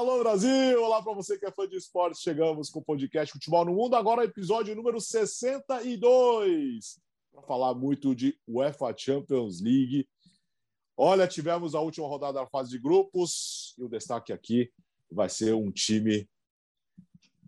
Alô, Brasil! Olá para você que é fã de esportes. Chegamos com o podcast Futebol no Mundo. Agora, episódio número 62. Para falar muito de UEFA Champions League. Olha, tivemos a última rodada da fase de grupos e o destaque aqui vai ser um time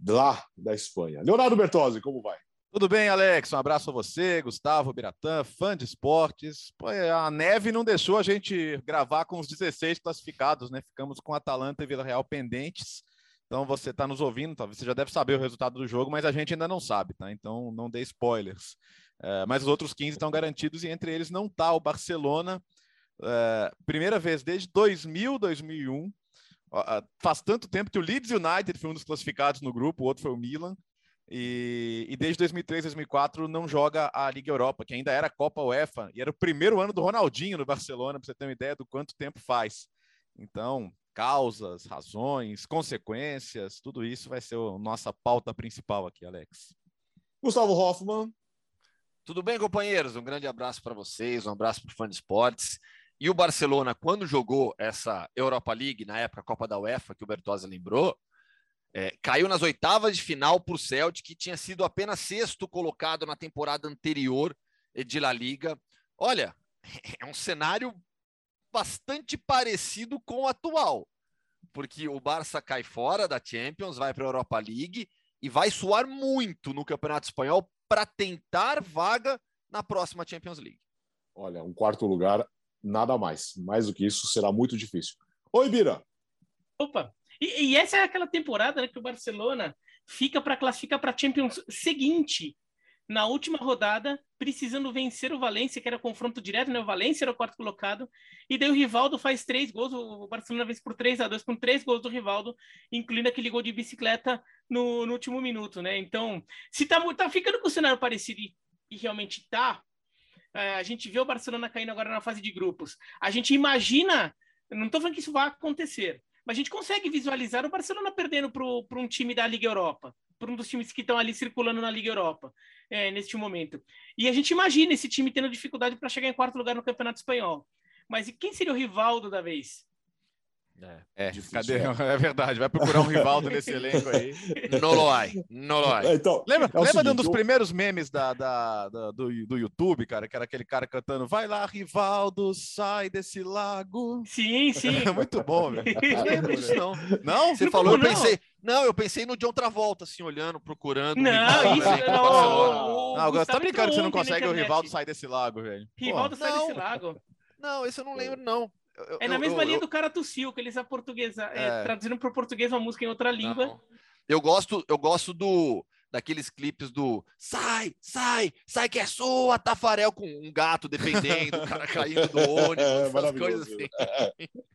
lá da Espanha. Leonardo Bertozzi, como vai? Tudo bem, Alex? Um abraço a você, Gustavo Biratã, fã de esportes. Pô, a neve não deixou a gente gravar com os 16 classificados, né? Ficamos com Atalanta e Vila Real pendentes. Então você está nos ouvindo, talvez você já deve saber o resultado do jogo, mas a gente ainda não sabe, tá? Então não dê spoilers. É, mas os outros 15 estão garantidos e entre eles não está o Barcelona. É, primeira vez desde 2000, 2001. Faz tanto tempo que o Leeds United foi um dos classificados no grupo, o outro foi o Milan. E, e, desde 2003, 2004 não joga a Liga Europa, que ainda era a Copa UEFA, e era o primeiro ano do Ronaldinho no Barcelona, para você ter uma ideia do quanto tempo faz. Então, causas, razões, consequências, tudo isso vai ser a nossa pauta principal aqui, Alex. Gustavo Hoffman. Tudo bem, companheiros? Um grande abraço para vocês, um abraço para o fã de esportes. E o Barcelona, quando jogou essa Europa League, na época Copa da UEFA, que o Bertozzi lembrou, é, caiu nas oitavas de final para o Celtic, que tinha sido apenas sexto colocado na temporada anterior de La Liga. Olha, é um cenário bastante parecido com o atual, porque o Barça cai fora da Champions, vai para a Europa League e vai suar muito no Campeonato Espanhol para tentar vaga na próxima Champions League. Olha, um quarto lugar, nada mais. Mais do que isso será muito difícil. Oi, Bira. Opa, e, e, essa é aquela temporada né, que o Barcelona fica para classificar para a Champions seguinte. Na última rodada, precisando vencer o Valência, que era confronto direto, né? O Valência era o quarto colocado, e daí o Rivaldo faz três gols, o Barcelona vence por 3 a 2 com três gols do Rivaldo, incluindo aquele gol de bicicleta no, no último minuto, né? Então, se tá, tá ficando com o cenário parecido e, e realmente tá, é, a gente vê o Barcelona caindo agora na fase de grupos. A gente imagina, não estou falando que isso vai acontecer, mas a gente consegue visualizar o Barcelona perdendo para um time da Liga Europa, para um dos times que estão ali circulando na Liga Europa é, neste momento. E a gente imagina esse time tendo dificuldade para chegar em quarto lugar no Campeonato Espanhol. Mas e quem seria o Rivaldo da vez? É, é, difícil, cadê? É. é. verdade, vai procurar um Rivaldo nesse elenco aí. No lo hay, no lo hay. Então, lembra é lembra de um dos eu... primeiros memes da, da, da, do, do YouTube, cara? Que era aquele cara cantando Vai lá, Rivaldo, sai desse lago. Sim, sim. É muito bom, velho. Não lembro disso, não. Não? Você não falou, eu pensei... Não, eu pensei no John Travolta, assim, olhando, procurando. Não, Rivaldo, isso né? não. O, não, você tá brincando que você não consegue o Rivaldo sair desse lago, velho. Rivaldo sai desse lago. Não, esse eu não lembro, não. Eu, é na mesma eu, linha do cara tossiu, que eles a portuguesa, é, é. traduzindo para o português uma música em outra língua. Não. Eu gosto, eu gosto do daqueles clipes do sai, sai, sai que é sua, Tafarel com um gato dependendo, o cara caindo do ônibus, é, essas coisas assim.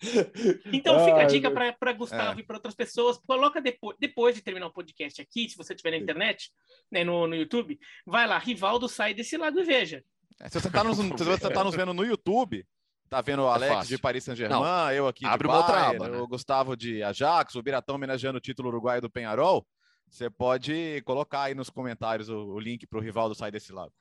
então fica a dica para Gustavo é. e para outras pessoas, coloca depois, depois de terminar o podcast aqui, se você estiver na internet, né, no, no YouTube, vai lá, Rivaldo sai desse lado e veja. É, se você está nos, tá nos vendo no YouTube, Tá vendo o é Alex é de Paris Saint-Germain, eu aqui Abre de uma outra aba, né? o Gustavo de Ajax, o Biratão homenageando o título uruguaio do Penharol. Você pode colocar aí nos comentários o, o link para o Rivaldo sair desse lado.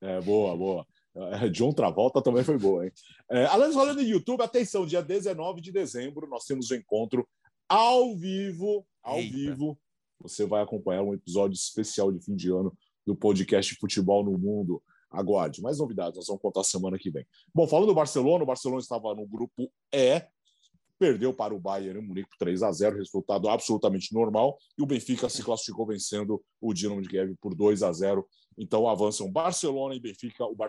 É, boa, boa. É, John Travolta também foi boa, hein? É, além falando no YouTube, atenção, dia 19 de dezembro nós temos o um encontro ao vivo, ao Eita. vivo. Você vai acompanhar um episódio especial de fim de ano do podcast Futebol no Mundo. Aguarde. Mais novidades, nós vamos contar semana que vem. Bom, falando do Barcelona, o Barcelona estava no grupo E, perdeu para o Bayern Munique 3 a 0, resultado absolutamente normal, e o Benfica se classificou vencendo o Dinamo de Kiev por 2 a 0. Então avançam Barcelona e Benfica, o Bar...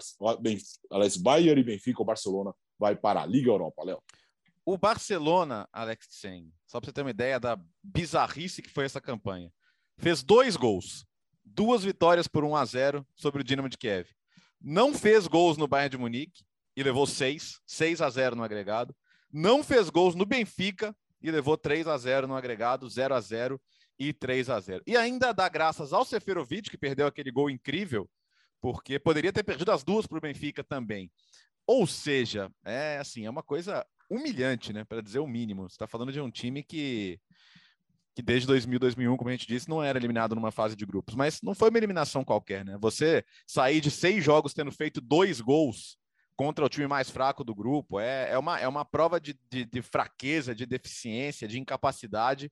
Aliás, Bayern e Benfica, o Barcelona vai para a Liga Europa, Léo. O Barcelona, Alex Sen, só para você ter uma ideia da bizarrice que foi essa campanha, fez dois gols, duas vitórias por 1 a 0 sobre o Dinamo de Kiev não fez gols no Bayern de Munique e levou 6, 6 a 0 no agregado. Não fez gols no Benfica e levou 3 a 0 no agregado, 0 a 0 e 3 a 0. E ainda dá graças ao Seferovic, que perdeu aquele gol incrível, porque poderia ter perdido as duas para o Benfica também. Ou seja, é assim, é uma coisa humilhante, né, para dizer o mínimo. Você está falando de um time que que desde 2000, 2001, como a gente disse, não era eliminado numa fase de grupos. Mas não foi uma eliminação qualquer, né? Você sair de seis jogos tendo feito dois gols contra o time mais fraco do grupo. É, é, uma, é uma prova de, de, de fraqueza, de deficiência, de incapacidade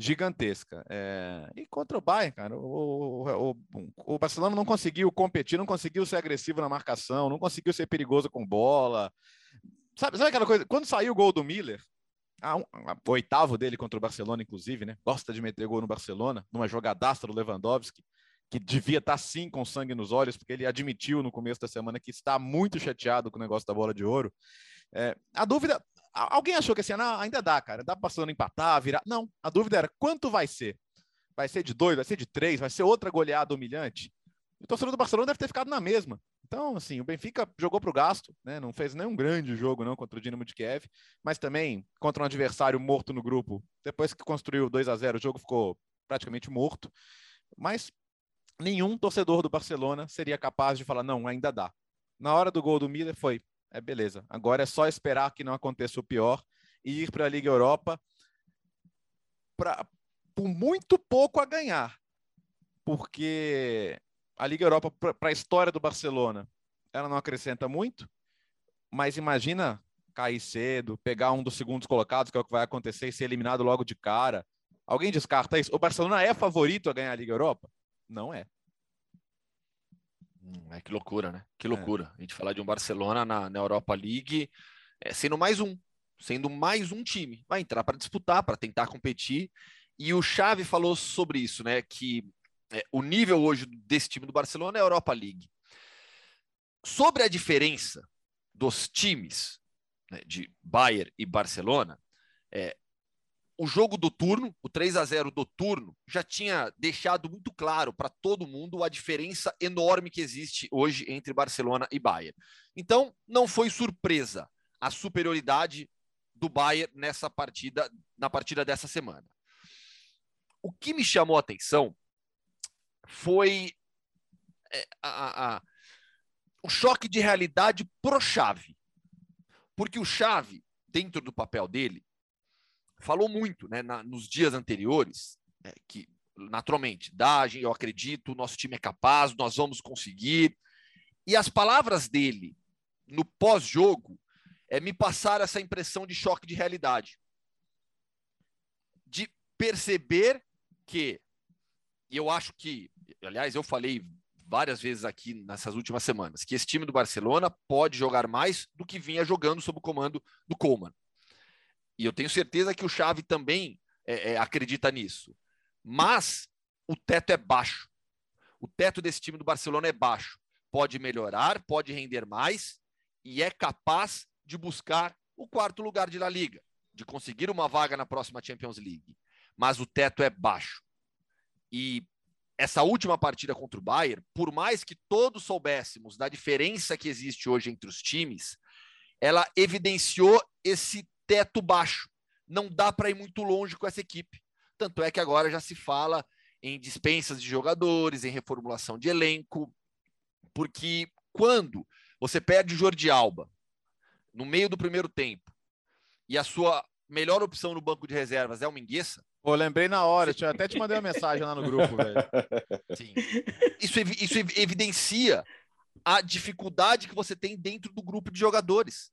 gigantesca. É... E contra o Bayern, cara, o, o, o, Barcelona não conseguiu competir, não conseguiu ser agressivo na marcação, não conseguiu ser perigoso com bola. Sabe, sabe aquela coisa? Quando saiu o gol do Miller, a, a, o oitavo dele contra o Barcelona, inclusive, né? Gosta de meter gol no Barcelona, numa jogadaça do Lewandowski, que devia estar sim com sangue nos olhos, porque ele admitiu no começo da semana que está muito chateado com o negócio da bola de ouro. É, a dúvida, Alguém achou que assim, não, ainda dá, cara, dá passando empatar, virar. Não, a dúvida era quanto vai ser? Vai ser de dois, vai ser de três, vai ser outra goleada humilhante? O torcedor do Barcelona deve ter ficado na mesma. Então, assim, o Benfica jogou para o gasto, né? Não fez nenhum grande jogo não contra o Dinamo de Kiev, mas também contra um adversário morto no grupo. Depois que construiu 2 a 0, o jogo ficou praticamente morto. Mas nenhum torcedor do Barcelona seria capaz de falar não, ainda dá. Na hora do gol do Miller foi é beleza. Agora é só esperar que não aconteça o pior e ir para a Liga Europa pra, por muito pouco a ganhar. Porque a Liga Europa, para a história do Barcelona, ela não acrescenta muito, mas imagina cair cedo, pegar um dos segundos colocados, que é o que vai acontecer, e ser eliminado logo de cara. Alguém descarta isso? O Barcelona é favorito a ganhar a Liga Europa? Não é. Hum, é que loucura, né? Que é. loucura. É. A gente falar de um Barcelona na, na Europa League é, sendo mais um, sendo mais um time. Vai entrar para disputar, para tentar competir. E o Xavi falou sobre isso, né? Que é, o nível hoje desse time do Barcelona é a Europa League. Sobre a diferença dos times né, de Bayern e Barcelona, é, o jogo do turno, o 3 a 0 do turno, já tinha deixado muito claro para todo mundo a diferença enorme que existe hoje entre Barcelona e Bayern. Então, não foi surpresa a superioridade do Bayern nessa partida, na partida dessa semana. O que me chamou a atenção foi é, a, a, o choque de realidade pro Chave. Porque o Chave, dentro do papel dele, falou muito né, na, nos dias anteriores é, que, naturalmente, dá, eu acredito, o nosso time é capaz, nós vamos conseguir. E as palavras dele no pós-jogo é, me passaram essa impressão de choque de realidade. De perceber que, e eu acho que, aliás, eu falei várias vezes aqui nessas últimas semanas, que esse time do Barcelona pode jogar mais do que vinha jogando sob o comando do Coleman. E eu tenho certeza que o Xavi também é, é, acredita nisso. Mas o teto é baixo. O teto desse time do Barcelona é baixo. Pode melhorar, pode render mais e é capaz de buscar o quarto lugar de La Liga, de conseguir uma vaga na próxima Champions League. Mas o teto é baixo. E essa última partida contra o Bayern, por mais que todos soubéssemos da diferença que existe hoje entre os times, ela evidenciou esse teto baixo. Não dá para ir muito longe com essa equipe. Tanto é que agora já se fala em dispensas de jogadores, em reformulação de elenco, porque quando você perde Jordi Alba no meio do primeiro tempo e a sua melhor opção no banco de reservas é o Mingueça. Pô, lembrei na hora, eu até te mandei uma mensagem lá no grupo, velho. Sim. Isso, isso evidencia a dificuldade que você tem dentro do grupo de jogadores.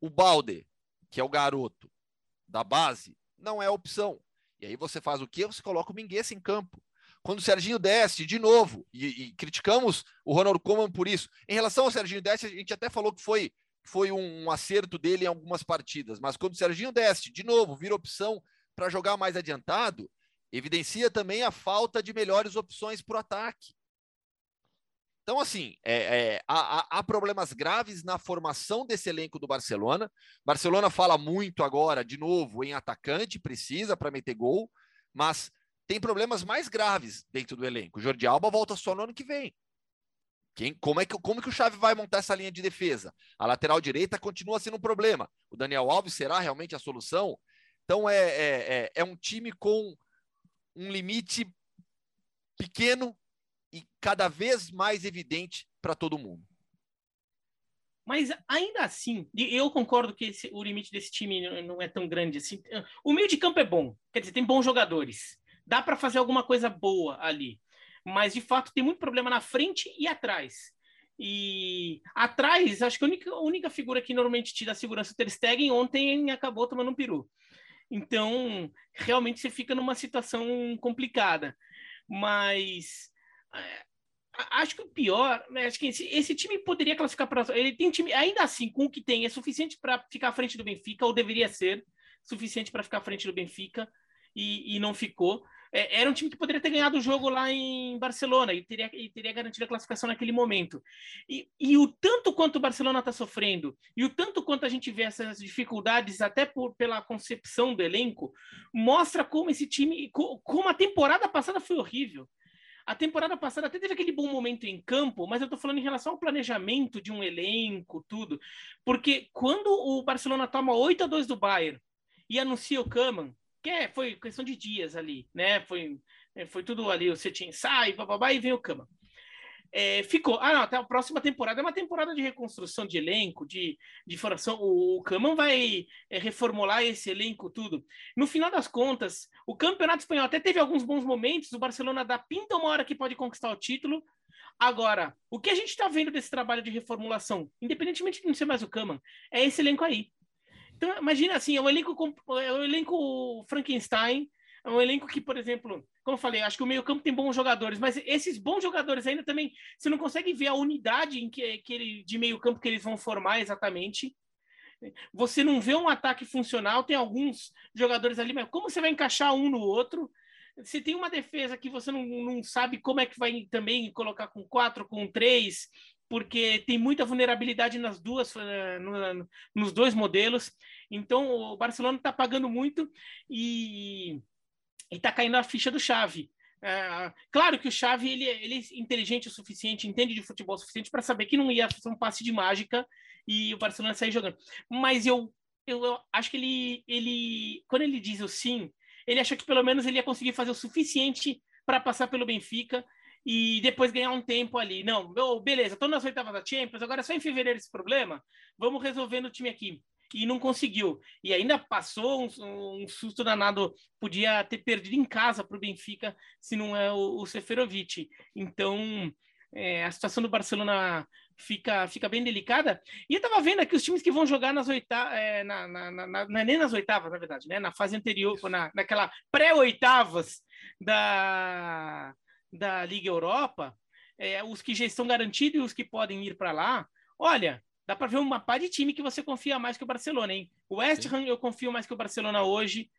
O Balde que é o garoto da base, não é opção. E aí você faz o quê? Você coloca o Mingueza em campo. Quando o Serginho desce, de novo, e, e criticamos o Ronald Koeman por isso. Em relação ao Serginho desce, a gente até falou que foi, foi um, um acerto dele em algumas partidas, mas quando o Serginho desce, de novo, vira opção para jogar mais adiantado, evidencia também a falta de melhores opções para o ataque. Então, assim, é, é, há, há, problemas graves na formação desse elenco do Barcelona. Barcelona fala muito agora, de novo, em atacante, precisa para meter gol, mas tem problemas mais graves dentro do elenco. O Jordi Alba volta só no ano que vem. Quem, como, é que, como que o Xavi vai montar essa linha de defesa? A lateral direita continua sendo um problema. O Daniel Alves será realmente a solução? Então, é, é, é, é um time com um limite pequeno e cada vez mais evidente para todo mundo. Mas ainda assim, eu concordo que esse, o limite desse time não é tão grande assim. O meio de campo é bom, quer dizer, tem bons jogadores. Dá para fazer alguma coisa boa ali. Mas de fato tem muito problema na frente e atrás. E atrás, acho que a única, a única figura que normalmente te dá segurança é o Ter Stegen, ontem acabou tomando um peru. Então, realmente você fica numa situação complicada. Mas é, acho que o pior, né, acho que esse, esse time poderia classificar para. Ele tem time, ainda assim, com o que tem, é suficiente para ficar à frente do Benfica, ou deveria ser suficiente para ficar à frente do Benfica, e, e não ficou. É, era um time que poderia ter ganhado o jogo lá em Barcelona e teria, e teria garantido a classificação naquele momento. E, e o tanto quanto o Barcelona está sofrendo, e o tanto quanto a gente vê essas dificuldades, até por, pela concepção do elenco, mostra como esse time, como a temporada passada foi horrível. A temporada passada até teve aquele bom momento em campo, mas eu estou falando em relação ao planejamento de um elenco, tudo. Porque quando o Barcelona toma 8 a 2 do Bayern e anuncia o Kaman, que é, foi questão de dias ali, né? Foi, é, foi tudo ali, o Cetim sai, bababá, e vem o Kaman. É, ficou. Ah, não, até a próxima temporada é uma temporada de reconstrução de elenco, de, de formação. O, o vai é, reformular esse elenco, tudo. No final das contas, o Campeonato Espanhol até teve alguns bons momentos. O Barcelona dá pinta uma hora que pode conquistar o título. Agora, o que a gente está vendo desse trabalho de reformulação, independentemente de não ser mais o Kaman, é esse elenco aí. Então, imagina assim, é um elenco, é um elenco Frankenstein, é um elenco que, por exemplo, como eu falei, acho que o meio-campo tem bons jogadores, mas esses bons jogadores ainda também, você não consegue ver a unidade em que, que ele, de meio-campo que eles vão formar exatamente. Você não vê um ataque funcional, tem alguns jogadores ali, mas como você vai encaixar um no outro? Você tem uma defesa que você não, não sabe como é que vai também colocar com quatro, com três, porque tem muita vulnerabilidade nas duas, eh, no, nos dois modelos. Então o Barcelona está pagando muito e e tá caindo a ficha do Chave. É, claro que o Chave ele, ele é inteligente o suficiente, entende de futebol o suficiente para saber que não ia fazer um passe de mágica e o Barcelona sair jogando. Mas eu, eu, acho que ele, ele, quando ele diz o sim, ele acha que pelo menos ele ia conseguir fazer o suficiente para passar pelo Benfica e depois ganhar um tempo ali. Não, beleza, estou nas oitavas da Champions, agora é só em fevereiro esse problema, vamos resolvendo o time aqui e não conseguiu. E ainda passou um, um susto danado, podia ter perdido em casa para o Benfica se não é o, o Seferovic. Então, é, a situação do Barcelona fica, fica bem delicada. E eu estava vendo aqui os times que vão jogar nas oitavas, é, na, na, na, não é nem nas oitavas, na verdade, né? na fase anterior, na, naquela pré-oitavas da, da Liga Europa, é, os que já estão garantidos e os que podem ir para lá. Olha, dá para ver uma pá de time que você confia mais que o Barcelona, hein? O West Ham eu confio mais que o Barcelona hoje.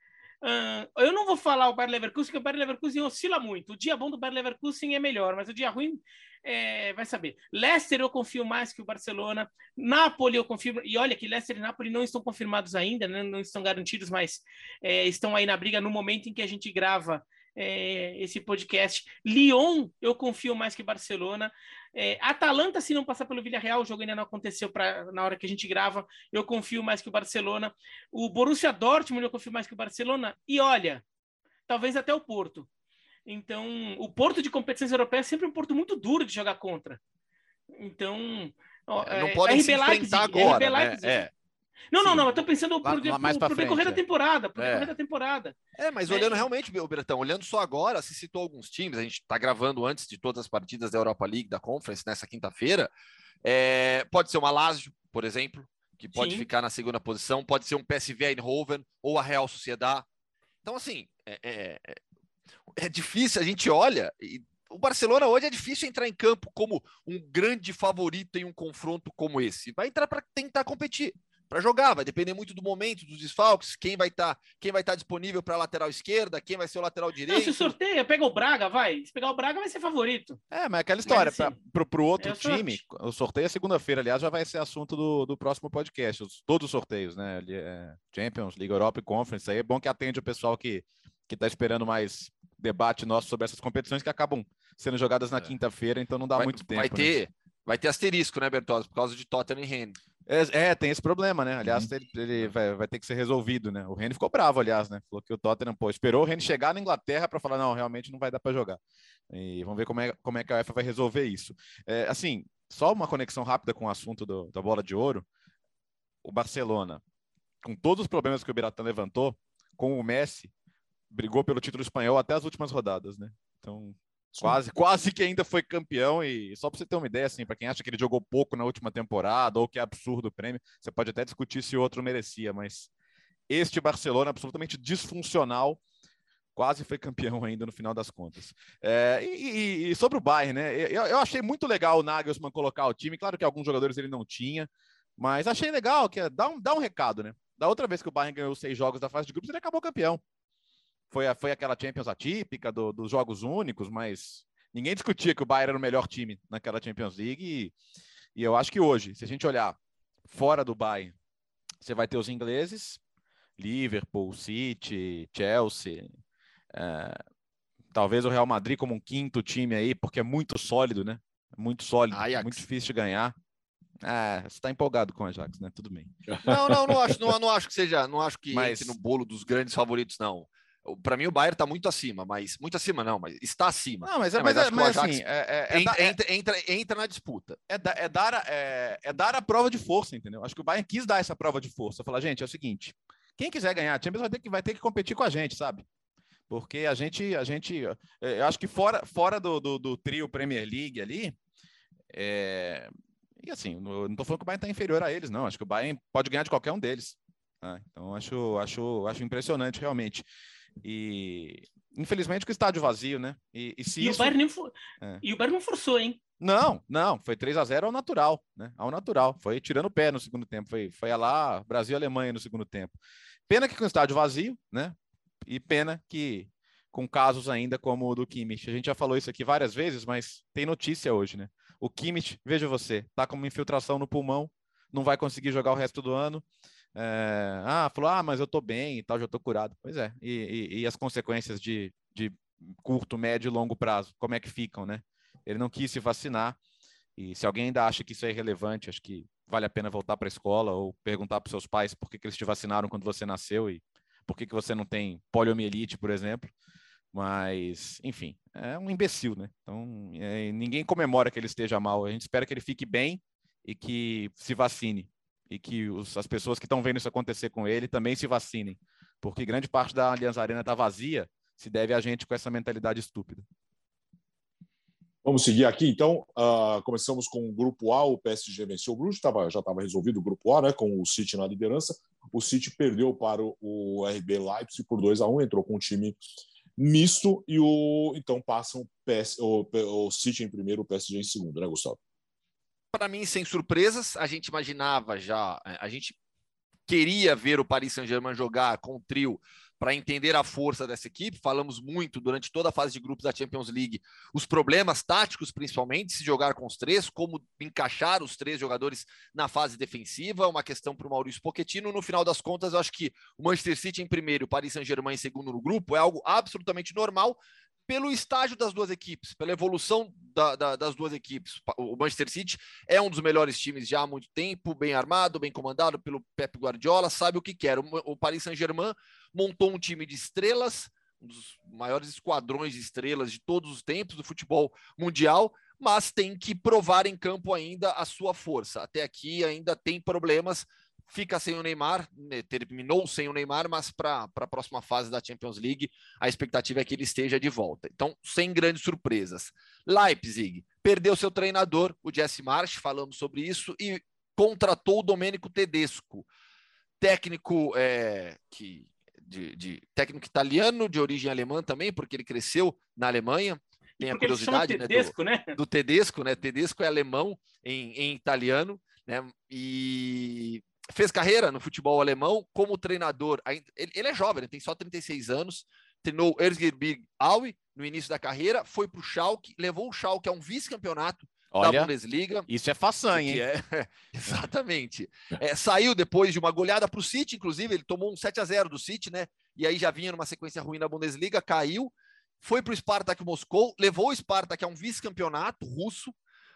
Uh, eu não vou falar o Bayer Leverkusen, porque o Bayer Leverkusen oscila muito. O dia bom do Bayer Leverkusen é melhor, mas o dia ruim é, vai saber. Leicester eu confio mais que o Barcelona. Napoli eu confio. E olha que Leicester e Napoli não estão confirmados ainda, né? não estão garantidos, mas é, estão aí na briga no momento em que a gente grava é, esse podcast. Lyon, eu confio mais que Barcelona. É, Atalanta, se não passar pelo Villarreal, o jogo ainda não aconteceu pra, na hora que a gente grava, eu confio mais que o Barcelona. O Borussia Dortmund, eu confio mais que o Barcelona. E olha, talvez até o Porto. Então, o Porto de competições europeias é sempre um Porto muito duro de jogar contra. Então, ó, é, não é, podem RB se enfrentar Leipzig, agora, né? É. Não, não, não, eu tô pensando pro, pro, mais pro, pro decorrer da é. temporada, pro é. decorrer da temporada. É, mas é. olhando realmente, Bertão, olhando só agora, se citou alguns times, a gente tá gravando antes de todas as partidas da Europa League, da Conference, nessa quinta-feira, é, pode ser uma Lazio, por exemplo, que pode Sim. ficar na segunda posição, pode ser um PSV Eindhoven ou a Real Sociedade. Então, assim, é, é, é, é difícil, a gente olha e o Barcelona hoje é difícil entrar em campo como um grande favorito em um confronto como esse. Vai entrar para tentar competir para jogar. Vai depender muito do momento, dos desfalques, quem vai estar, tá, quem vai estar tá disponível para a lateral esquerda, quem vai ser o lateral direito. Não, se sorteia, pega o Braga, vai. Se pegar o Braga, vai ser favorito. É, mas é aquela história, assim, para o outro é time, o sorteio é segunda-feira, aliás, já vai ser assunto do, do próximo podcast, os, todos os sorteios, né? É, Champions, Liga Europa e Conference. Aí é bom que atende o pessoal que que está esperando mais debate nosso sobre essas competições que acabam sendo jogadas na é. quinta-feira, então não dá vai, muito tempo. Vai né? ter, né? Vai ter asterisco, né, Bertozzi, por causa de Tottenham e Rennes. É, é, tem esse problema, né? Aliás, uhum. ele, ele vai, vai, ter que ser resolvido, né? O Reni ficou bravo, aliás, né? Falou que o Tottenham, pô, esperou o Reni chegar na Inglaterra para falar, não, realmente não vai dar para jogar. E vamos ver como é, como é que a UEFA vai resolver isso. É, assim, só uma conexão rápida com o assunto do, da bola de ouro. O Barcelona, com todos os problemas que o Biratan levantou, com o Messi, brigou pelo título espanhol até as últimas rodadas, né? Então, Quase, quase que ainda foi campeão. E só para você ter uma ideia, assim, para quem acha que ele jogou pouco na última temporada ou que é absurdo o prêmio, você pode até discutir se outro merecia, mas este Barcelona absolutamente disfuncional quase foi campeão ainda no final das contas. É, e, e, sobre o Bayern, né? Eu, eu, achei muito legal o Nagelsmann colocar o time. Claro que alguns jogadores ele não tinha, mas achei legal que é, dá um, dá um recado, né? Da outra vez que o Bayern ganhou seis jogos da fase de grupos, ele acabou campeão. Foi, foi aquela Champions atípica do, dos jogos únicos, mas ninguém discutia que o Bayern era o melhor time naquela Champions League. E, e eu acho que hoje, se a gente olhar fora do Bayern, você vai ter os ingleses, Liverpool, City, Chelsea, é, talvez o Real Madrid como um quinto time aí, porque é muito sólido, né? Muito sólido, Ajax. muito difícil de ganhar. É, você está empolgado com o Ajax, né? Tudo bem. Não, não, não acho, não, não acho que seja, não acho que mas... no bolo dos grandes favoritos, não. Para mim, o Bayern está muito acima, mas muito acima não, mas está acima. Não, mas, é, é mas, mas, mas assim, é, é, entra, entra, entra, entra, na disputa. É, é, dar, é, é, dar a prova de força, entendeu? Acho que o Bayern quis dar essa prova de força. Falar, gente, é o seguinte: quem quiser ganhar a Champions vai ter que, vai ter que competir com a gente, sabe? Porque a gente, a gente, é, eu acho que fora, fora do, do, do trio Premier League ali, é, e assim, não estou falando que o Bayern está inferior a eles, não. Acho que o Bayern pode ganhar de qualquer um deles. Tá? Então, acho, acho, acho impressionante, realmente. E, infelizmente, com o estádio vazio, né? E, e, se e, isso... o, Bayern nem for... é. e o Bayern não forçou, hein? Não, não, foi 3 a 0 ao natural, né? Ao natural. Foi tirando o pé no segundo tempo. Foi, foi lá, Brasil e Alemanha no segundo tempo. Pena que com o estádio vazio, né? E pena que com casos ainda como o do Kimmich. A gente já falou isso aqui várias vezes, mas tem notícia hoje, né? O Kimmich, veja você, tá com uma infiltração no pulmão, não vai conseguir jogar o resto do ano. É, ah, falou, ah, mas eu tô bem e tal, já tô curado. Pois é, e, e, e as consequências de, de curto, médio e longo prazo, como é que ficam, né? Ele não quis se vacinar, e se alguém ainda acha que isso é irrelevante, acho que vale a pena voltar para a escola ou perguntar para seus pais por que, que eles te vacinaram quando você nasceu e por que, que você não tem poliomielite, por exemplo. Mas, enfim, é um imbecil, né? Então, é, ninguém comemora que ele esteja mal. A gente espera que ele fique bem e que se vacine. E que os, as pessoas que estão vendo isso acontecer com ele também se vacinem. Porque grande parte da Aliança Arena está vazia, se deve a gente com essa mentalidade estúpida. Vamos seguir aqui, então. Uh, começamos com o grupo A, o PSG venceu o Bruges, tava, já estava resolvido o grupo A, né, com o City na liderança. O City perdeu para o RB Leipzig por 2 a 1 entrou com um time misto e o então passam o, PS, o, o City em primeiro, o PSG em segundo, né, Gustavo? Para mim, sem surpresas, a gente imaginava já, a gente queria ver o Paris Saint-Germain jogar com o trio para entender a força dessa equipe. Falamos muito durante toda a fase de grupos da Champions League, os problemas táticos, principalmente, se jogar com os três, como encaixar os três jogadores na fase defensiva, uma questão para o Maurício Pochettino. No final das contas, eu acho que o Manchester City em primeiro o Paris Saint-Germain em segundo no grupo é algo absolutamente normal, pelo estágio das duas equipes, pela evolução da, da, das duas equipes. O Manchester City é um dos melhores times já há muito tempo, bem armado, bem comandado pelo Pep Guardiola, sabe o que quer. O, o Paris Saint-Germain montou um time de estrelas, um dos maiores esquadrões de estrelas de todos os tempos do futebol mundial, mas tem que provar em campo ainda a sua força. Até aqui ainda tem problemas fica sem o Neymar, né, terminou sem o Neymar, mas para a próxima fase da Champions League, a expectativa é que ele esteja de volta. Então, sem grandes surpresas. Leipzig perdeu seu treinador, o Jesse March, falamos sobre isso, e contratou o Domênico Tedesco, técnico é, que de, de, técnico italiano de origem alemã também, porque ele cresceu na Alemanha. Tem a curiosidade Tedesco, né, do, né? do Tedesco, né? Tedesco é alemão em, em italiano, né? E fez carreira no futebol alemão como treinador. Ele, ele é jovem, ele tem só 36 anos. Treinou Erzgebirge Aue no início da carreira, foi para o Schalke, levou o Schalke a um vice-campeonato da Bundesliga. Isso é façanha, hein? É, exatamente. É, saiu depois de uma goleada para o City, inclusive, ele tomou um 7 a 0 do City, né? E aí já vinha numa sequência ruim na Bundesliga, caiu, foi para o Spartak Moscou, levou o Spartak a um vice-campeonato russo,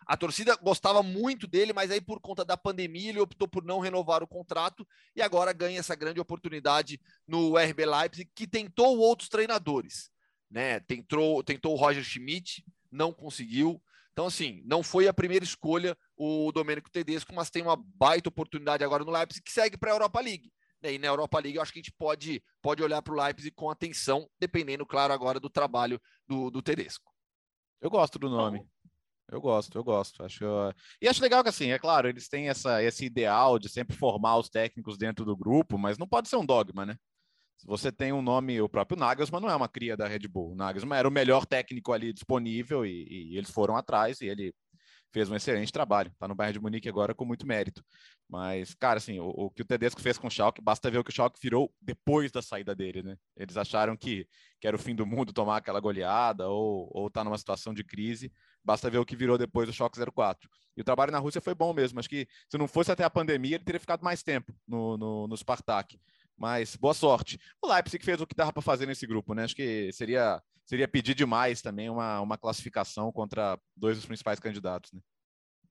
a torcida gostava muito dele, mas aí por conta da pandemia ele optou por não renovar o contrato e agora ganha essa grande oportunidade no RB Leipzig, que tentou outros treinadores, né? Tentou, tentou o Roger Schmidt, não conseguiu. Então, assim, não foi a primeira escolha o Domênico Tedesco, mas tem uma baita oportunidade agora no Leipzig que segue para a Europa League. E na Europa League eu acho que a gente pode, pode olhar para o Leipzig com atenção, dependendo, claro, agora do trabalho do, do Tedesco. Eu gosto do nome. Eu gosto, eu gosto. Acho E acho legal que, assim, é claro, eles têm essa, esse ideal de sempre formar os técnicos dentro do grupo, mas não pode ser um dogma, né? Você tem um nome, o próprio Nagelsmann não é uma cria da Red Bull. O Nagelsmann era o melhor técnico ali disponível e, e eles foram atrás e ele fez um excelente trabalho. Está no Bayern de Munique agora com muito mérito. Mas, cara, assim, o, o, que o Tedesco fez com o Schalke, basta ver o que o Schalke virou depois da saída dele, né? Eles acharam que, que era o fim do mundo tomar aquela goleada ou, ou tá numa situação de crise. Basta ver o que virou depois do Schalke 04. E o trabalho na Rússia foi bom mesmo. Acho que se não fosse até a pandemia, ele teria ficado mais tempo no, no, no Spartak. Mas boa sorte. O Leipzig fez o que dava para fazer nesse grupo, né? Acho que seria, seria pedir demais também uma, uma classificação contra dois dos principais candidatos, né?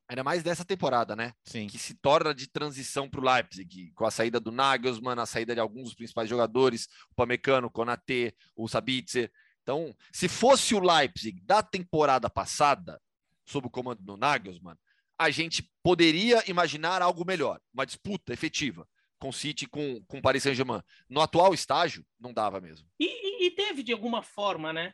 Ainda mais dessa temporada, né? Sim. Que se torna de transição para o Leipzig, com a saída do Nagelsmann, a saída de alguns dos principais jogadores, o Pamecano, o Konate, o Sabitzer. Então, se fosse o Leipzig da temporada passada, sob o comando do Nagelsmann, a gente poderia imaginar algo melhor, uma disputa efetiva com City, com, com Paris Saint-Germain. No atual estágio, não dava mesmo. E, e, teve de alguma forma, né?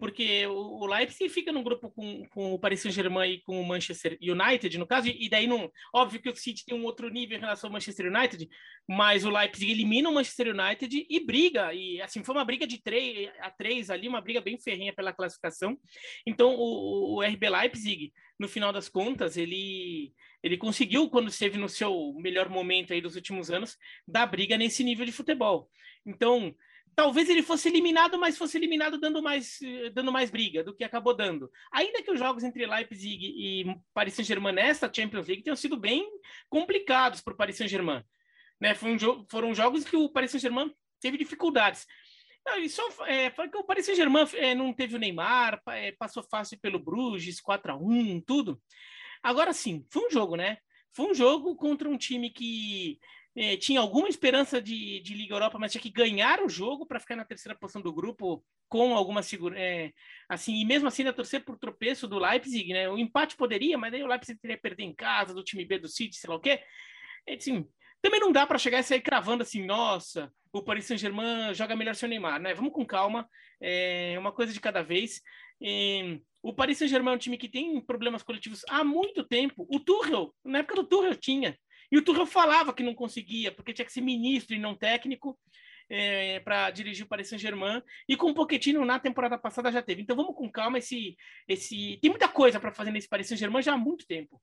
Porque o, Leipzig fica num grupo com, com o Paris Saint-Germain e com o Manchester United, no caso, e daí não. Óbvio que o City tem um outro nível em relação ao Manchester United, mas o Leipzig elimina o Manchester United e briga. E assim, foi uma briga de três a três ali, uma briga bem ferrenha pela classificação. Então, o, o RB Leipzig, no final das contas, ele ele conseguiu, quando esteve no seu melhor momento aí dos últimos anos, dar briga nesse nível de futebol. Então, talvez ele fosse eliminado, mas fosse eliminado dando mais, dando mais briga do que acabou dando. Ainda que os jogos entre Leipzig e Paris Saint-Germain nesta Champions League tenham sido bem complicados para o Paris Saint-Germain. Né? Um foram jogos que o Paris Saint-Germain teve dificuldades. Não, só é, que o Paris Saint-Germain é, não teve o Neymar, é, passou fácil pelo Bruges, 4 a 1 tudo. Agora sim, foi um jogo, né? Foi um jogo contra um time que é, tinha alguma esperança de, de Liga Europa, mas tinha que ganhar o jogo para ficar na terceira posição do grupo com alguma segurança. É, assim, e mesmo assim, a torcer por tropeço do Leipzig, né? O empate poderia, mas aí o Leipzig teria que perder em casa, do time B do City, sei lá o quê. É, assim, também não dá para chegar e sair cravando assim, nossa, o Paris Saint-Germain joga melhor sem o Neymar, né? Vamos com calma, é uma coisa de cada vez. E o Paris Saint-Germain é um time que tem problemas coletivos há muito tempo. O Tuchel, na época do Tuchel tinha. E o Tuchel falava que não conseguia, porque tinha que ser ministro e não técnico é, para dirigir o Paris Saint-Germain. E com o Pochettino na temporada passada já teve. Então vamos com calma. Esse, esse... Tem muita coisa para fazer nesse Paris Saint-Germain já há muito tempo.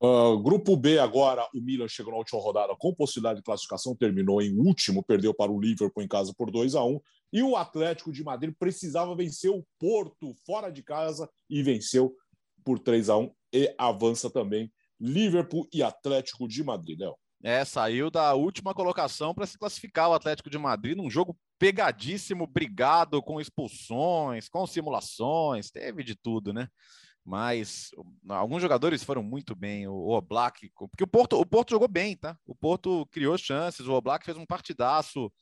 Uh, grupo B, agora o Milan chegou na última rodada com possibilidade de classificação, terminou em último, perdeu para o Liverpool em casa por 2 a 1 e o Atlético de Madrid precisava vencer o Porto fora de casa e venceu por 3 a 1 e avança também Liverpool e Atlético de Madrid, Léo. É, saiu da última colocação para se classificar o Atlético de Madrid num jogo pegadíssimo, brigado com expulsões, com simulações, teve de tudo, né? mas alguns jogadores foram muito bem. O Oblak, porque o Porto, o Porto jogou bem, tá? O Porto criou chances, o Oblak fez um partidaço,